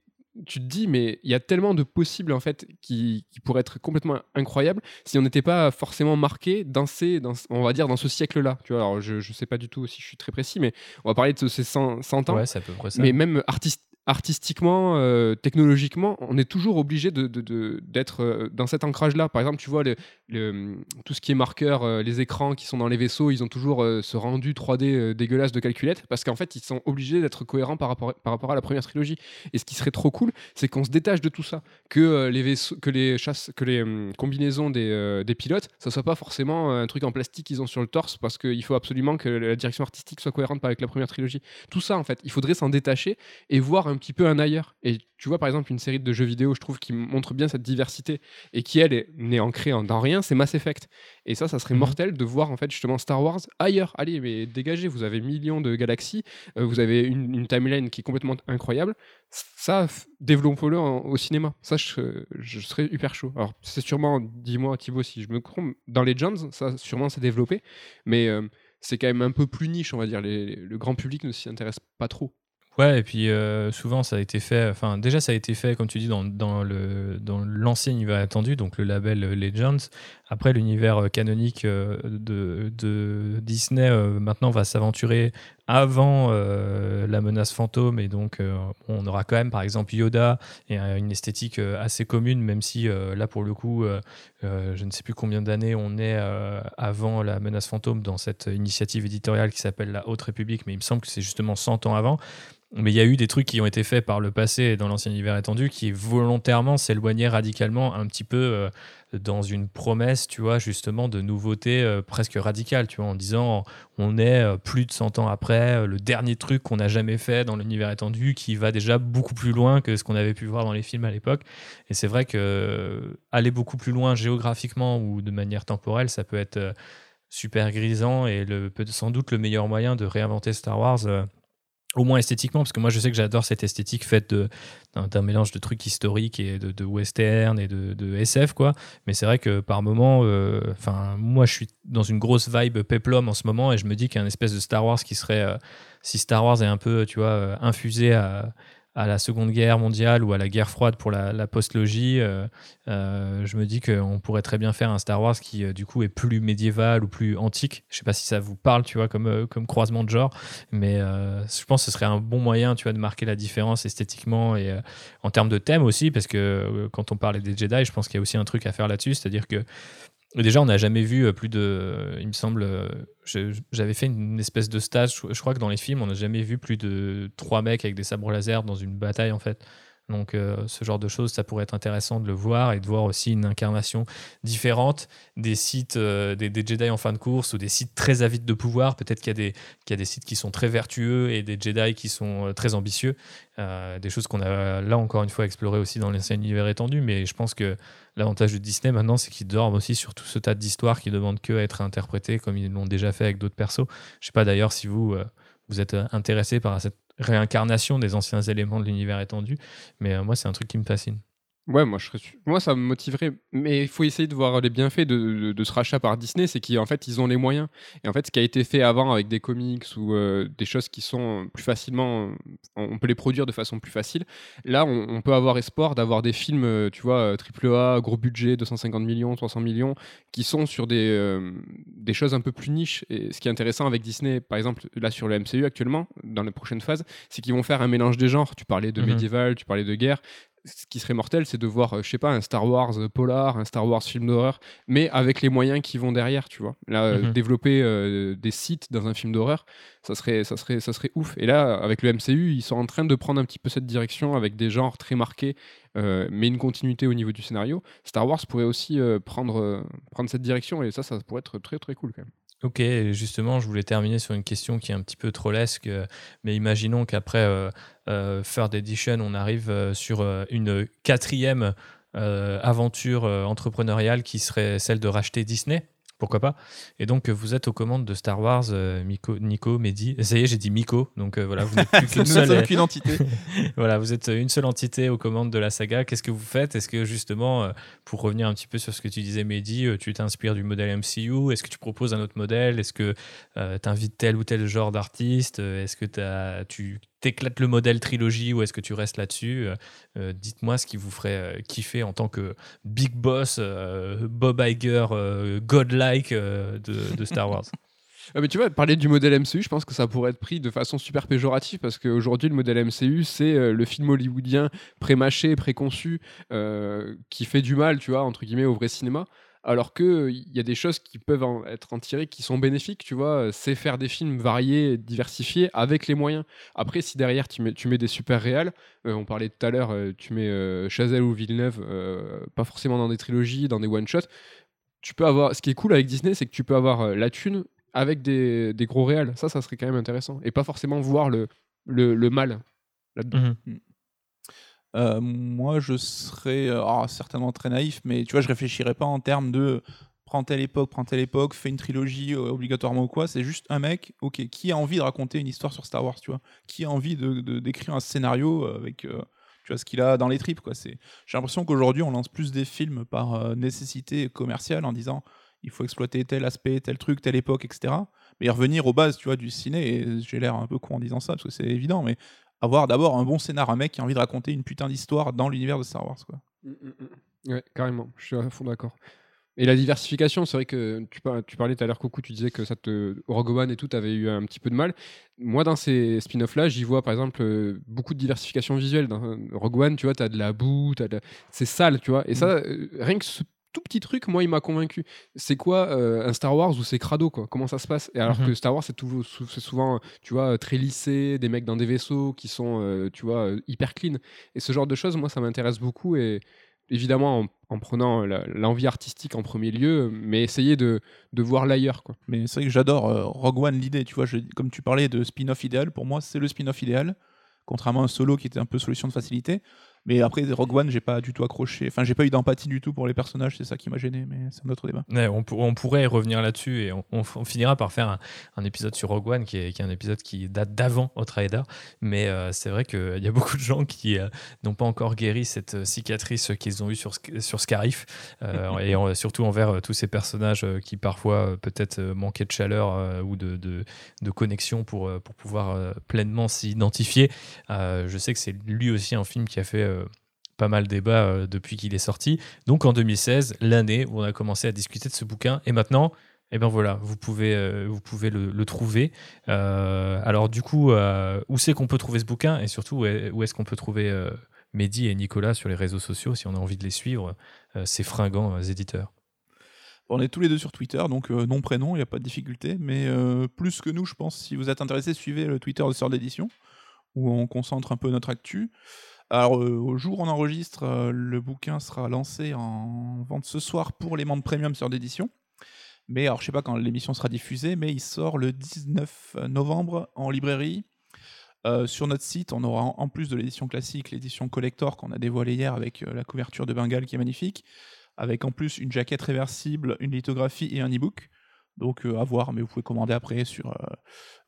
tu te dis, mais il y a tellement de possibles, en fait, qui, qui pourraient être complètement incroyables si on n'était pas forcément marqué dans ces, dans, ce- on va dire, dans ce siècle-là. Tu vois, alors je, je sais pas du tout si je suis très précis, mais on va parler de ces 100, 100 ans. Ouais, c'est à peu près ça. Mais même artiste- artistiquement, euh, technologiquement, on est toujours obligé d'être euh, dans cet ancrage-là. Par exemple, tu vois, le- tout ce qui est marqueur, euh, les écrans qui sont dans les vaisseaux, ils ont toujours euh, ce rendu 3D euh, dégueulasse de calculette, parce qu'en fait, ils sont obligés d'être cohérents par rapport, à la première trilogie. Et ce qui serait trop cool, c'est qu'on se détache de tout ça, que euh, les vaisseaux, que les chasses, que les hum, combinaisons des, euh, des pilotes, ça soit pas forcément un truc en plastique qu'ils ont sur le torse, parce qu'il faut absolument que la direction artistique soit cohérente avec la première trilogie. Tout ça, en fait, il faudrait s'en détacher et voir un petit peu un ailleurs. Et tu vois, par exemple, une série de jeux vidéo, je trouve, qui montre bien cette diversité et qui, elle, est- n'est ancrée dans rien, c'est Mass Effect. Et ça, ça serait Mhm. mortel de voir, en fait, justement, Star Wars ailleurs. Allez, mais dégagez, vous avez millions de galaxies, euh, vous avez une, une timeline qui est complètement incroyable. Ça, développons-le au cinéma. Ça, je, je serais hyper chaud. Alors, c'est sûrement, dis-moi, Thibaut, si je me trompe, dans Legends, ça, sûrement, c'est développé. Mais. euh, c'est quand même un peu plus niche, on va dire. Les- le grand public ne s'y intéresse pas trop. Ouais, et puis euh, souvent ça a été fait, enfin déjà ça a été fait, comme tu dis, dans, dans le dans l'ancien univers attendu, donc le label euh, Legends. Après, l'univers euh, canonique de, de Disney maintenant va s'aventurer avant euh, la menace fantôme, et donc euh, on aura quand même par exemple Yoda et euh, une esthétique assez commune, même si là pour le coup, je ne sais plus combien d'années on est avant la menace fantôme dans cette initiative éditoriale qui s'appelle la Haute République, mais il me semble que c'est justement 100 ans avant. Mais il y a eu des trucs qui ont été faits par le passé dans l'ancien univers étendu qui volontairement s'éloignaient radicalement un petit peu dans une promesse, tu vois, justement de nouveautés euh, presque radicales, tu vois, en disant on est euh, plus de 100 ans après, euh, le dernier truc qu'on n'a jamais fait dans l'univers étendu qui va déjà beaucoup plus loin que ce qu'on avait pu voir dans les films à l'époque. Et c'est vrai que aller beaucoup plus loin géographiquement ou de manière temporelle, ça peut être super grisant et le, sans doute le meilleur moyen de réinventer Star Wars. Au moins esthétiquement, parce que moi je sais que j'adore cette esthétique faite d'un mélange de trucs historiques et de, western et de, SF, quoi. Mais c'est vrai que par moment, euh, enfin, moi je suis dans une grosse vibe peplum en ce moment et je me dis une espèce de Star Wars qui serait, euh, si Star Wars est un peu, tu vois, euh, infusé à, à la Seconde Guerre mondiale ou à la guerre froide pour la, la post-logie, euh, euh, je me dis qu'on pourrait très bien faire un Star Wars qui, euh, du coup, est plus médiéval ou plus antique. Je sais pas si ça vous parle, tu vois, comme, comme croisement de genre, mais je pense que ce serait un bon moyen, tu vois, de marquer la différence esthétiquement et en termes de thème aussi, parce que quand on parlait des Jedi, je pense qu'il y a aussi un truc à faire là-dessus, c'est-à-dire que Déjà, on n'a jamais vu euh, plus de. Il me semble. euh, J'avais fait une espèce de stage. Je je crois que dans les films, on n'a jamais vu plus de trois mecs avec des sabres laser dans une bataille, en fait. Donc ce genre de choses, ça pourrait être intéressant de le voir et de voir aussi une incarnation différente des sites, des, Jedi en fin de course ou des sites très avides de pouvoir. Peut-être qu'il y, a des, qu'il y a des sites qui sont très vertueux et des Jedi qui sont très ambitieux. des choses qu'on a là encore une fois explorées aussi dans l'ancien univers étendu, mais je pense que L'avantage de Disney maintenant, c'est qu'ils dorment aussi sur tout ce tas d'histoires qui demandent que à être interprétées comme ils l'ont déjà fait avec d'autres persos. Je sais pas d'ailleurs si vous, euh, vous êtes euh, intéressé par cette réincarnation des anciens éléments de l'univers étendu, mais euh, moi, c'est un truc qui me fascine. Ouais, moi, je serais... moi, ça me motiverait. Mais il faut essayer de voir les bienfaits de, de, ce rachat par Disney. C'est qu'en fait, ils ont les moyens. Et en fait, ce qui a été fait avant avec des comics ou euh, des choses qui sont plus facilement. On peut les produire de façon plus facile. Là, on, peut avoir espoir d'avoir des films, euh, tu vois, AAA, gros budget, 250 millions, 300 millions, qui sont sur des, euh, des choses un peu plus niches. Et ce qui est intéressant avec Disney, par exemple, là sur le MCU actuellement, dans les prochaines phases, c'est qu'ils vont faire un mélange des genres. Tu parlais de mhm. médiéval, tu parlais de guerre ce qui serait mortel, c'est de voir, euh, je sais pas, un Star Wars euh, polar, un Star Wars film d'horreur, mais avec les moyens qui vont derrière, tu vois. Là, euh, mhm. développer des sites dans un film d'horreur, ça serait, ça, serait, ça serait ouf. Et là, avec le MCU, ils sont en train de prendre un petit peu cette direction avec des genres très marqués, mais une continuité au niveau du scénario. Star Wars pourrait aussi prendre, prendre cette direction, et ça, ça pourrait être très très cool quand même. Ok, justement, je voulais terminer sur une question qui est un petit peu trollesque, euh, mais imaginons qu'après euh, euh, Third Edition, on arrive euh, sur une quatrième aventure entrepreneuriale qui serait celle de racheter Disney pourquoi pas. Et donc, vous êtes aux commandes de Star Wars, euh, Nico, Mehdi. Ça y est, j'ai dit Miko. Donc euh, voilà, vous n'êtes plus qu'une seule entité. voilà, vous êtes une seule entité aux commandes de la saga. Qu'est-ce que vous faites? Est-ce que justement, euh, pour revenir un petit peu sur ce que tu disais, Mehdi, tu t'inspires du modèle MCU Est-ce que tu proposes un autre modèle? Est-ce que tu invites tel ou tel genre d'artiste? Est-ce que as, tu t'éclates le modèle trilogie ou est-ce que tu restes là-dessus euh, euh, Dites-moi ce qui vous ferait euh, kiffer en tant que big boss, Bob Iger, godlike de, Star Wars. Ah, mais tu vois, parler du modèle MCU, je pense que ça pourrait être pris de façon super péjorative parce qu'aujourd'hui, le modèle MCU, c'est le film hollywoodien pré-mâché, préconçu, qui fait du mal, tu vois, entre guillemets, au vrai cinéma alors que il y a des choses qui peuvent en être en tirées qui sont bénéfiques, tu vois, c'est faire des films variés, diversifiés, avec les moyens. Après, si derrière tu mets, des super réals, euh, on parlait tout à l'heure, euh, tu mets euh, Chazelle ou Villeneuve, pas forcément dans des trilogies, dans des one-shots, tu peux avoir, ce qui est cool avec Disney, c'est que tu peux avoir la thune avec des, gros réals, ça, ça serait quand même intéressant, et pas forcément voir le, le, mal là-dedans. Mmh. Euh, moi, je serais euh, ah, certainement très naïf, mais tu vois, je réfléchirais pas en termes de prends telle époque, prends telle époque, fais une trilogie euh, obligatoirement ou quoi. C'est juste un mec, ok, qui a envie de raconter une histoire sur Star Wars, tu vois Qui a envie de d'écrire un scénario avec tu vois ce qu'il a dans les tripes, quoi. C'est, j'ai l'impression qu'aujourd'hui, on lance plus des films par nécessité commerciale en disant il faut exploiter tel aspect, tel truc, telle époque, etc. Mais revenir aux bases, tu vois, du ciné. Et j'ai l'air un peu con en disant ça parce que c'est évident, mais avoir d'abord un bon scénar, un mec qui a envie de raconter une putain d'histoire dans l'univers de Star Wars. Quoi. Mm, mm, mm. Ouais, carrément, je suis à fond d'accord. Et la diversification, c'est vrai que tu, tu parlais tout à l'heure, Coucou, tu disais que ça te, Rogue One et tout, avait eu un petit peu de mal. Moi, dans ces spin-offs-là, j'y vois par exemple euh, beaucoup de diversification visuelle. Dans Rogue One, tu vois, tu as de la boue, de... c'est sale, tu vois. Et ça, euh, rien que ce tout petit truc, moi, il m'a convaincu. C'est quoi euh, un Star Wars ou c'est crado quoi? Comment ça se passe? Et alors mhm. que Star Wars, c'est souvent, tu vois, très lissé, des mecs dans des vaisseaux qui sont, euh, tu vois, euh, hyper clean. Et ce genre de choses, moi, ça m'intéresse beaucoup. Et évidemment, en, prenant l'envie artistique en premier lieu, mais essayer de, de voir l'ailleurs, quoi. Mais c'est vrai que j'adore Rogue One, l'idée, tu vois, comme tu parlais de spin-off idéal, pour moi, c'est le spin-off idéal. Contrairement à un solo qui était un peu solution de facilité. Mais après, Rogue One, j'ai pas du tout accroché. Enfin, j'ai pas eu d'empathie du tout pour les personnages, c'est ça qui m'a gêné, mais c'est un autre débat. on, on, pourrait revenir là-dessus et on, finira par faire un, épisode sur Rogue One qui est, qui est un épisode qui date d'avant Outrider. Mais euh, c'est vrai qu'il y a beaucoup de gens qui euh, n'ont pas encore guéri cette euh, cicatrice qu'ils ont eue sur, sur Scarif et surtout envers tous ces personnages qui parfois peut-être manquaient de chaleur ou de, de, de, connexion pour, pour pouvoir pleinement s'identifier. je sais que c'est lui aussi un film qui a fait pas mal débat euh, depuis qu'il est sorti. Donc en 2016, l'année où on a commencé à discuter de ce bouquin. Et maintenant, eh ben voilà, vous pouvez, euh, vous pouvez le, trouver. alors du coup, où c'est qu'on peut trouver ce bouquin et surtout où est-ce qu'on peut trouver Mehdi et Nicolas sur les réseaux sociaux si on a envie de les suivre, ces fringants éditeurs? On est tous les deux sur Twitter, donc nom prénom, il n'y a pas de difficulté. Mais plus que nous, je pense, si vous êtes intéressé, suivez le Twitter de Sœur d'édition, où on concentre un peu notre actu. Alors, euh, au jour où on enregistre, euh, le bouquin sera lancé en vente ce soir pour les membres premium sur d'édition. Mais alors, je sais pas quand l'émission sera diffusée, mais il sort le 19 novembre en librairie. Euh, sur notre site, on aura en- plus de l'édition classique, l'édition collector qu'on a dévoilée hier avec la couverture de Bengale qui est magnifique, avec en plus une jaquette réversible, une lithographie et un e-book. Donc à voir, mais vous pouvez commander après sur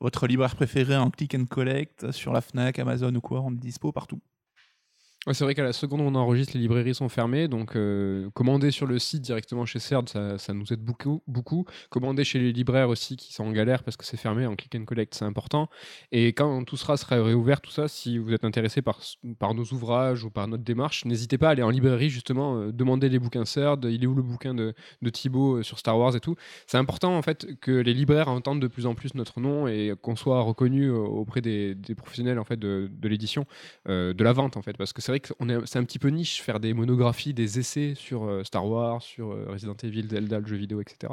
votre libraire préféré en click and collect, sur la Fnac, Amazon ou quoi, on est dispo partout. C'est vrai qu'à la seconde où on enregistre, les librairies sont fermées, donc euh, commander sur le site directement chez CERD, ça, ça nous aide beaucoup, beaucoup. Commander chez les libraires aussi qui sont en galère parce que c'est fermé en click and collect, c'est important. Et quand tout sera, réouvert, tout ça, si vous êtes intéressé par, nos ouvrages ou par notre démarche, n'hésitez pas à aller en librairie justement, euh, demander les bouquins CERD, il est où le bouquin de, de Thibaut euh, sur Star Wars et tout. C'est important en fait que les libraires entendent de plus en plus notre nom et qu'on soit reconnu auprès des, professionnels en fait de, l'édition, de la vente en fait, parce que c'est vrai que c'est un petit peu niche faire des monographies, des essais sur euh, Star Wars, sur euh, Resident Evil, Zelda, le jeu vidéo, etc.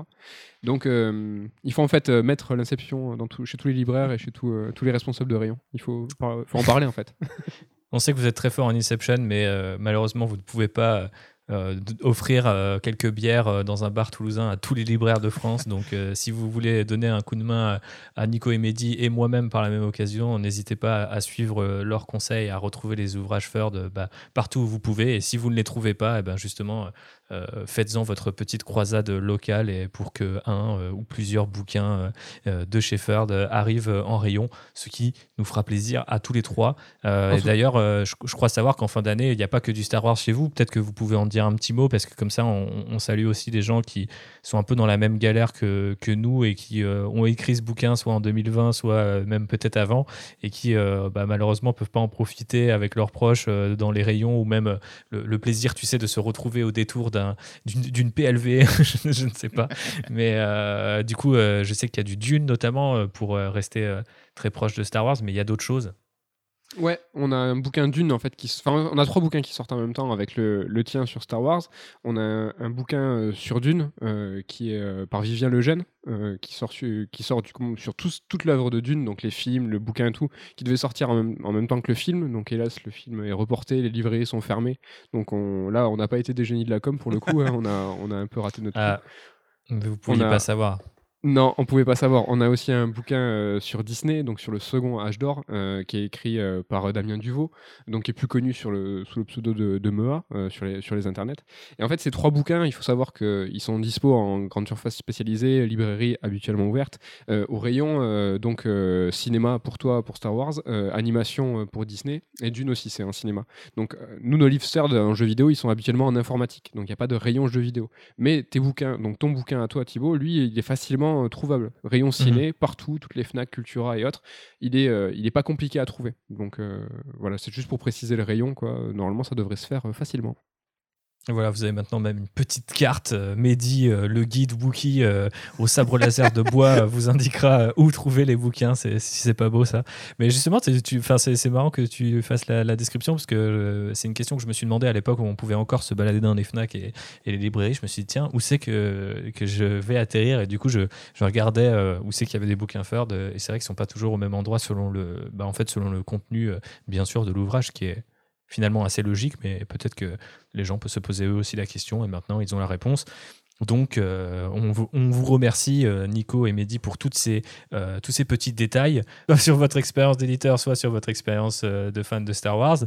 Donc euh, il faut en fait euh, mettre l'inception dans tout- chez tous les libraires et chez tout, euh, tous les responsables de rayon. Il faut, en parler en fait. On sait que vous êtes très fort en Inception, mais euh, malheureusement, vous ne pouvez pas euh, offrir euh, quelques bières euh, dans un bar toulousain à tous les libraires de France. Donc, si vous voulez donner un coup de main à, Nico et Mehdi et moi-même par la même occasion, n'hésitez pas à, suivre leurs conseils, à retrouver les ouvrages Ferd bah, partout où vous pouvez. Et si vous ne les trouvez pas, eh ben justement, euh, faites-en votre petite croisade locale et pour que un euh, ou plusieurs bouquins euh, de euh, arrivent en rayon, ce qui nous fera plaisir à tous les trois. Et d'ailleurs, je, je crois savoir qu'en fin d'année, il n'y a pas que du Star Wars chez vous. Peut-être que vous pouvez en dire un petit mot parce que comme ça, on, on salue aussi des gens qui sont un peu dans la même galère que, que nous et qui ont écrit ce bouquin soit en 2020, soit même peut-être avant et qui bah, malheureusement peuvent pas en profiter avec leurs proches dans les rayons ou même le, le plaisir, tu sais, de se retrouver au détour d'un- d'une PLV, je, ne sais pas. Mais euh, du coup, euh, je sais qu'il y a du Dune notamment euh, pour rester très proche de Star Wars, mais il y a d'autres choses. Ouais, on a un bouquin d'une en fait qui, enfin, on a trois bouquins qui sortent en même temps avec le, le tien sur Star Wars. On a un, un bouquin euh, sur Dune euh, qui est euh, par Vivien Lejeune euh, qui sort su- qui sort du coup sur toute l'œuvre de Dune, donc les films, le bouquin et tout, qui devait sortir en même, en même temps que le film. Donc hélas, le film est reporté, les librairies sont fermées. Donc on, là, on n'a pas été des génies de la com pour le coup. hein, on a on a un peu raté notre coup. Ah, vous pouviez a- pas savoir. Non, on pouvait pas savoir. On a aussi un bouquin euh, sur Disney, donc sur le second âge d'or, euh, qui est écrit euh, par Damien Duvaux, donc qui est plus connu sur le, sous le pseudo de, de Mea sur, les, sur les internets. Et en fait, ces trois bouquins, il faut savoir qu'ils sont dispo en grande surface spécialisée, librairie habituellement ouverte, au rayon donc cinéma pour toi, pour Star Wars, animation pour Disney, et Dune aussi, c'est en cinéma. Donc nous, nos livres CERD en jeu vidéo, ils sont habituellement en informatique, donc il n'y a pas de rayon jeu vidéo. Mais tes bouquins, donc ton bouquin à toi, Thibaut, lui, il est facilement euh, trouvable. Rayon ciné, partout, toutes les Fnac, Cultura et autres. Il est, euh, il est pas compliqué à trouver. Donc euh, voilà, c'est juste pour préciser le rayon, quoi. Normalement, ça devrait se faire facilement. Voilà, vous avez maintenant même une petite carte. euh, Mehdi, euh, le guide Wookie euh, au sabre laser de bois, euh, vous indiquera où trouver les bouquins. C'est, si c'est pas beau ça. Mais justement, c'est, marrant que tu fasses la, description parce que c'est une question que je me suis demandé à l'époque où on pouvait encore se balader dans les Fnac et, les librairies. Je me suis dit, tiens, où c'est que, que je vais atterrir? Et du coup, je, regardais où c'est qu'il y avait des bouquins Ferd. Et c'est vrai qu'ils sont pas toujours au même endroit selon le, bah, en fait, selon le contenu, bien sûr, de l'ouvrage qui est finalement assez logique, mais peut-être que les gens peuvent se poser eux aussi la question et maintenant ils ont la réponse. Donc, euh, on, vous, remercie, euh, Nico et Mehdi, pour toutes ces, euh, tous ces petits détails, soit sur votre expérience d'éditeur, soit sur votre expérience euh, de fan de Star Wars.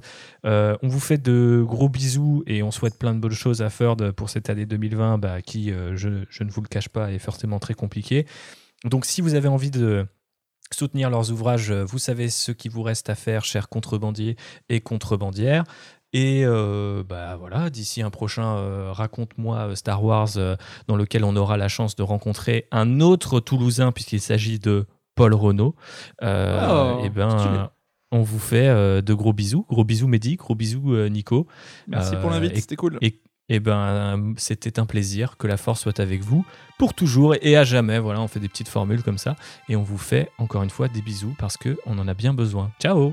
On vous fait de gros bisous et on souhaite plein de bonnes choses à Ferd pour cette année 2020, bah, qui, je, je ne vous le cache pas, est forcément très compliquée. Donc, si vous avez envie de soutenir leurs ouvrages, euh, vous savez ce qu'il vous reste à faire, chers contrebandiers et contrebandières. Et euh, bah voilà, d'ici un prochain euh, Raconte-moi Star Wars, euh, dans lequel on aura la chance de rencontrer un autre Toulousain, puisqu'il s'agit de Paul Renault. Euh, Oh, et ben, on vous fait de gros bisous. Gros bisous, Mehdi. Gros bisous, Nico. Merci pour l'invite, et- c'était cool. et- Et ben, c'était un plaisir. Que la force soit avec vous pour toujours et à jamais. Voilà, on fait des petites formules comme ça. Et on vous fait encore une fois des bisous parce qu'on en a bien besoin. Ciao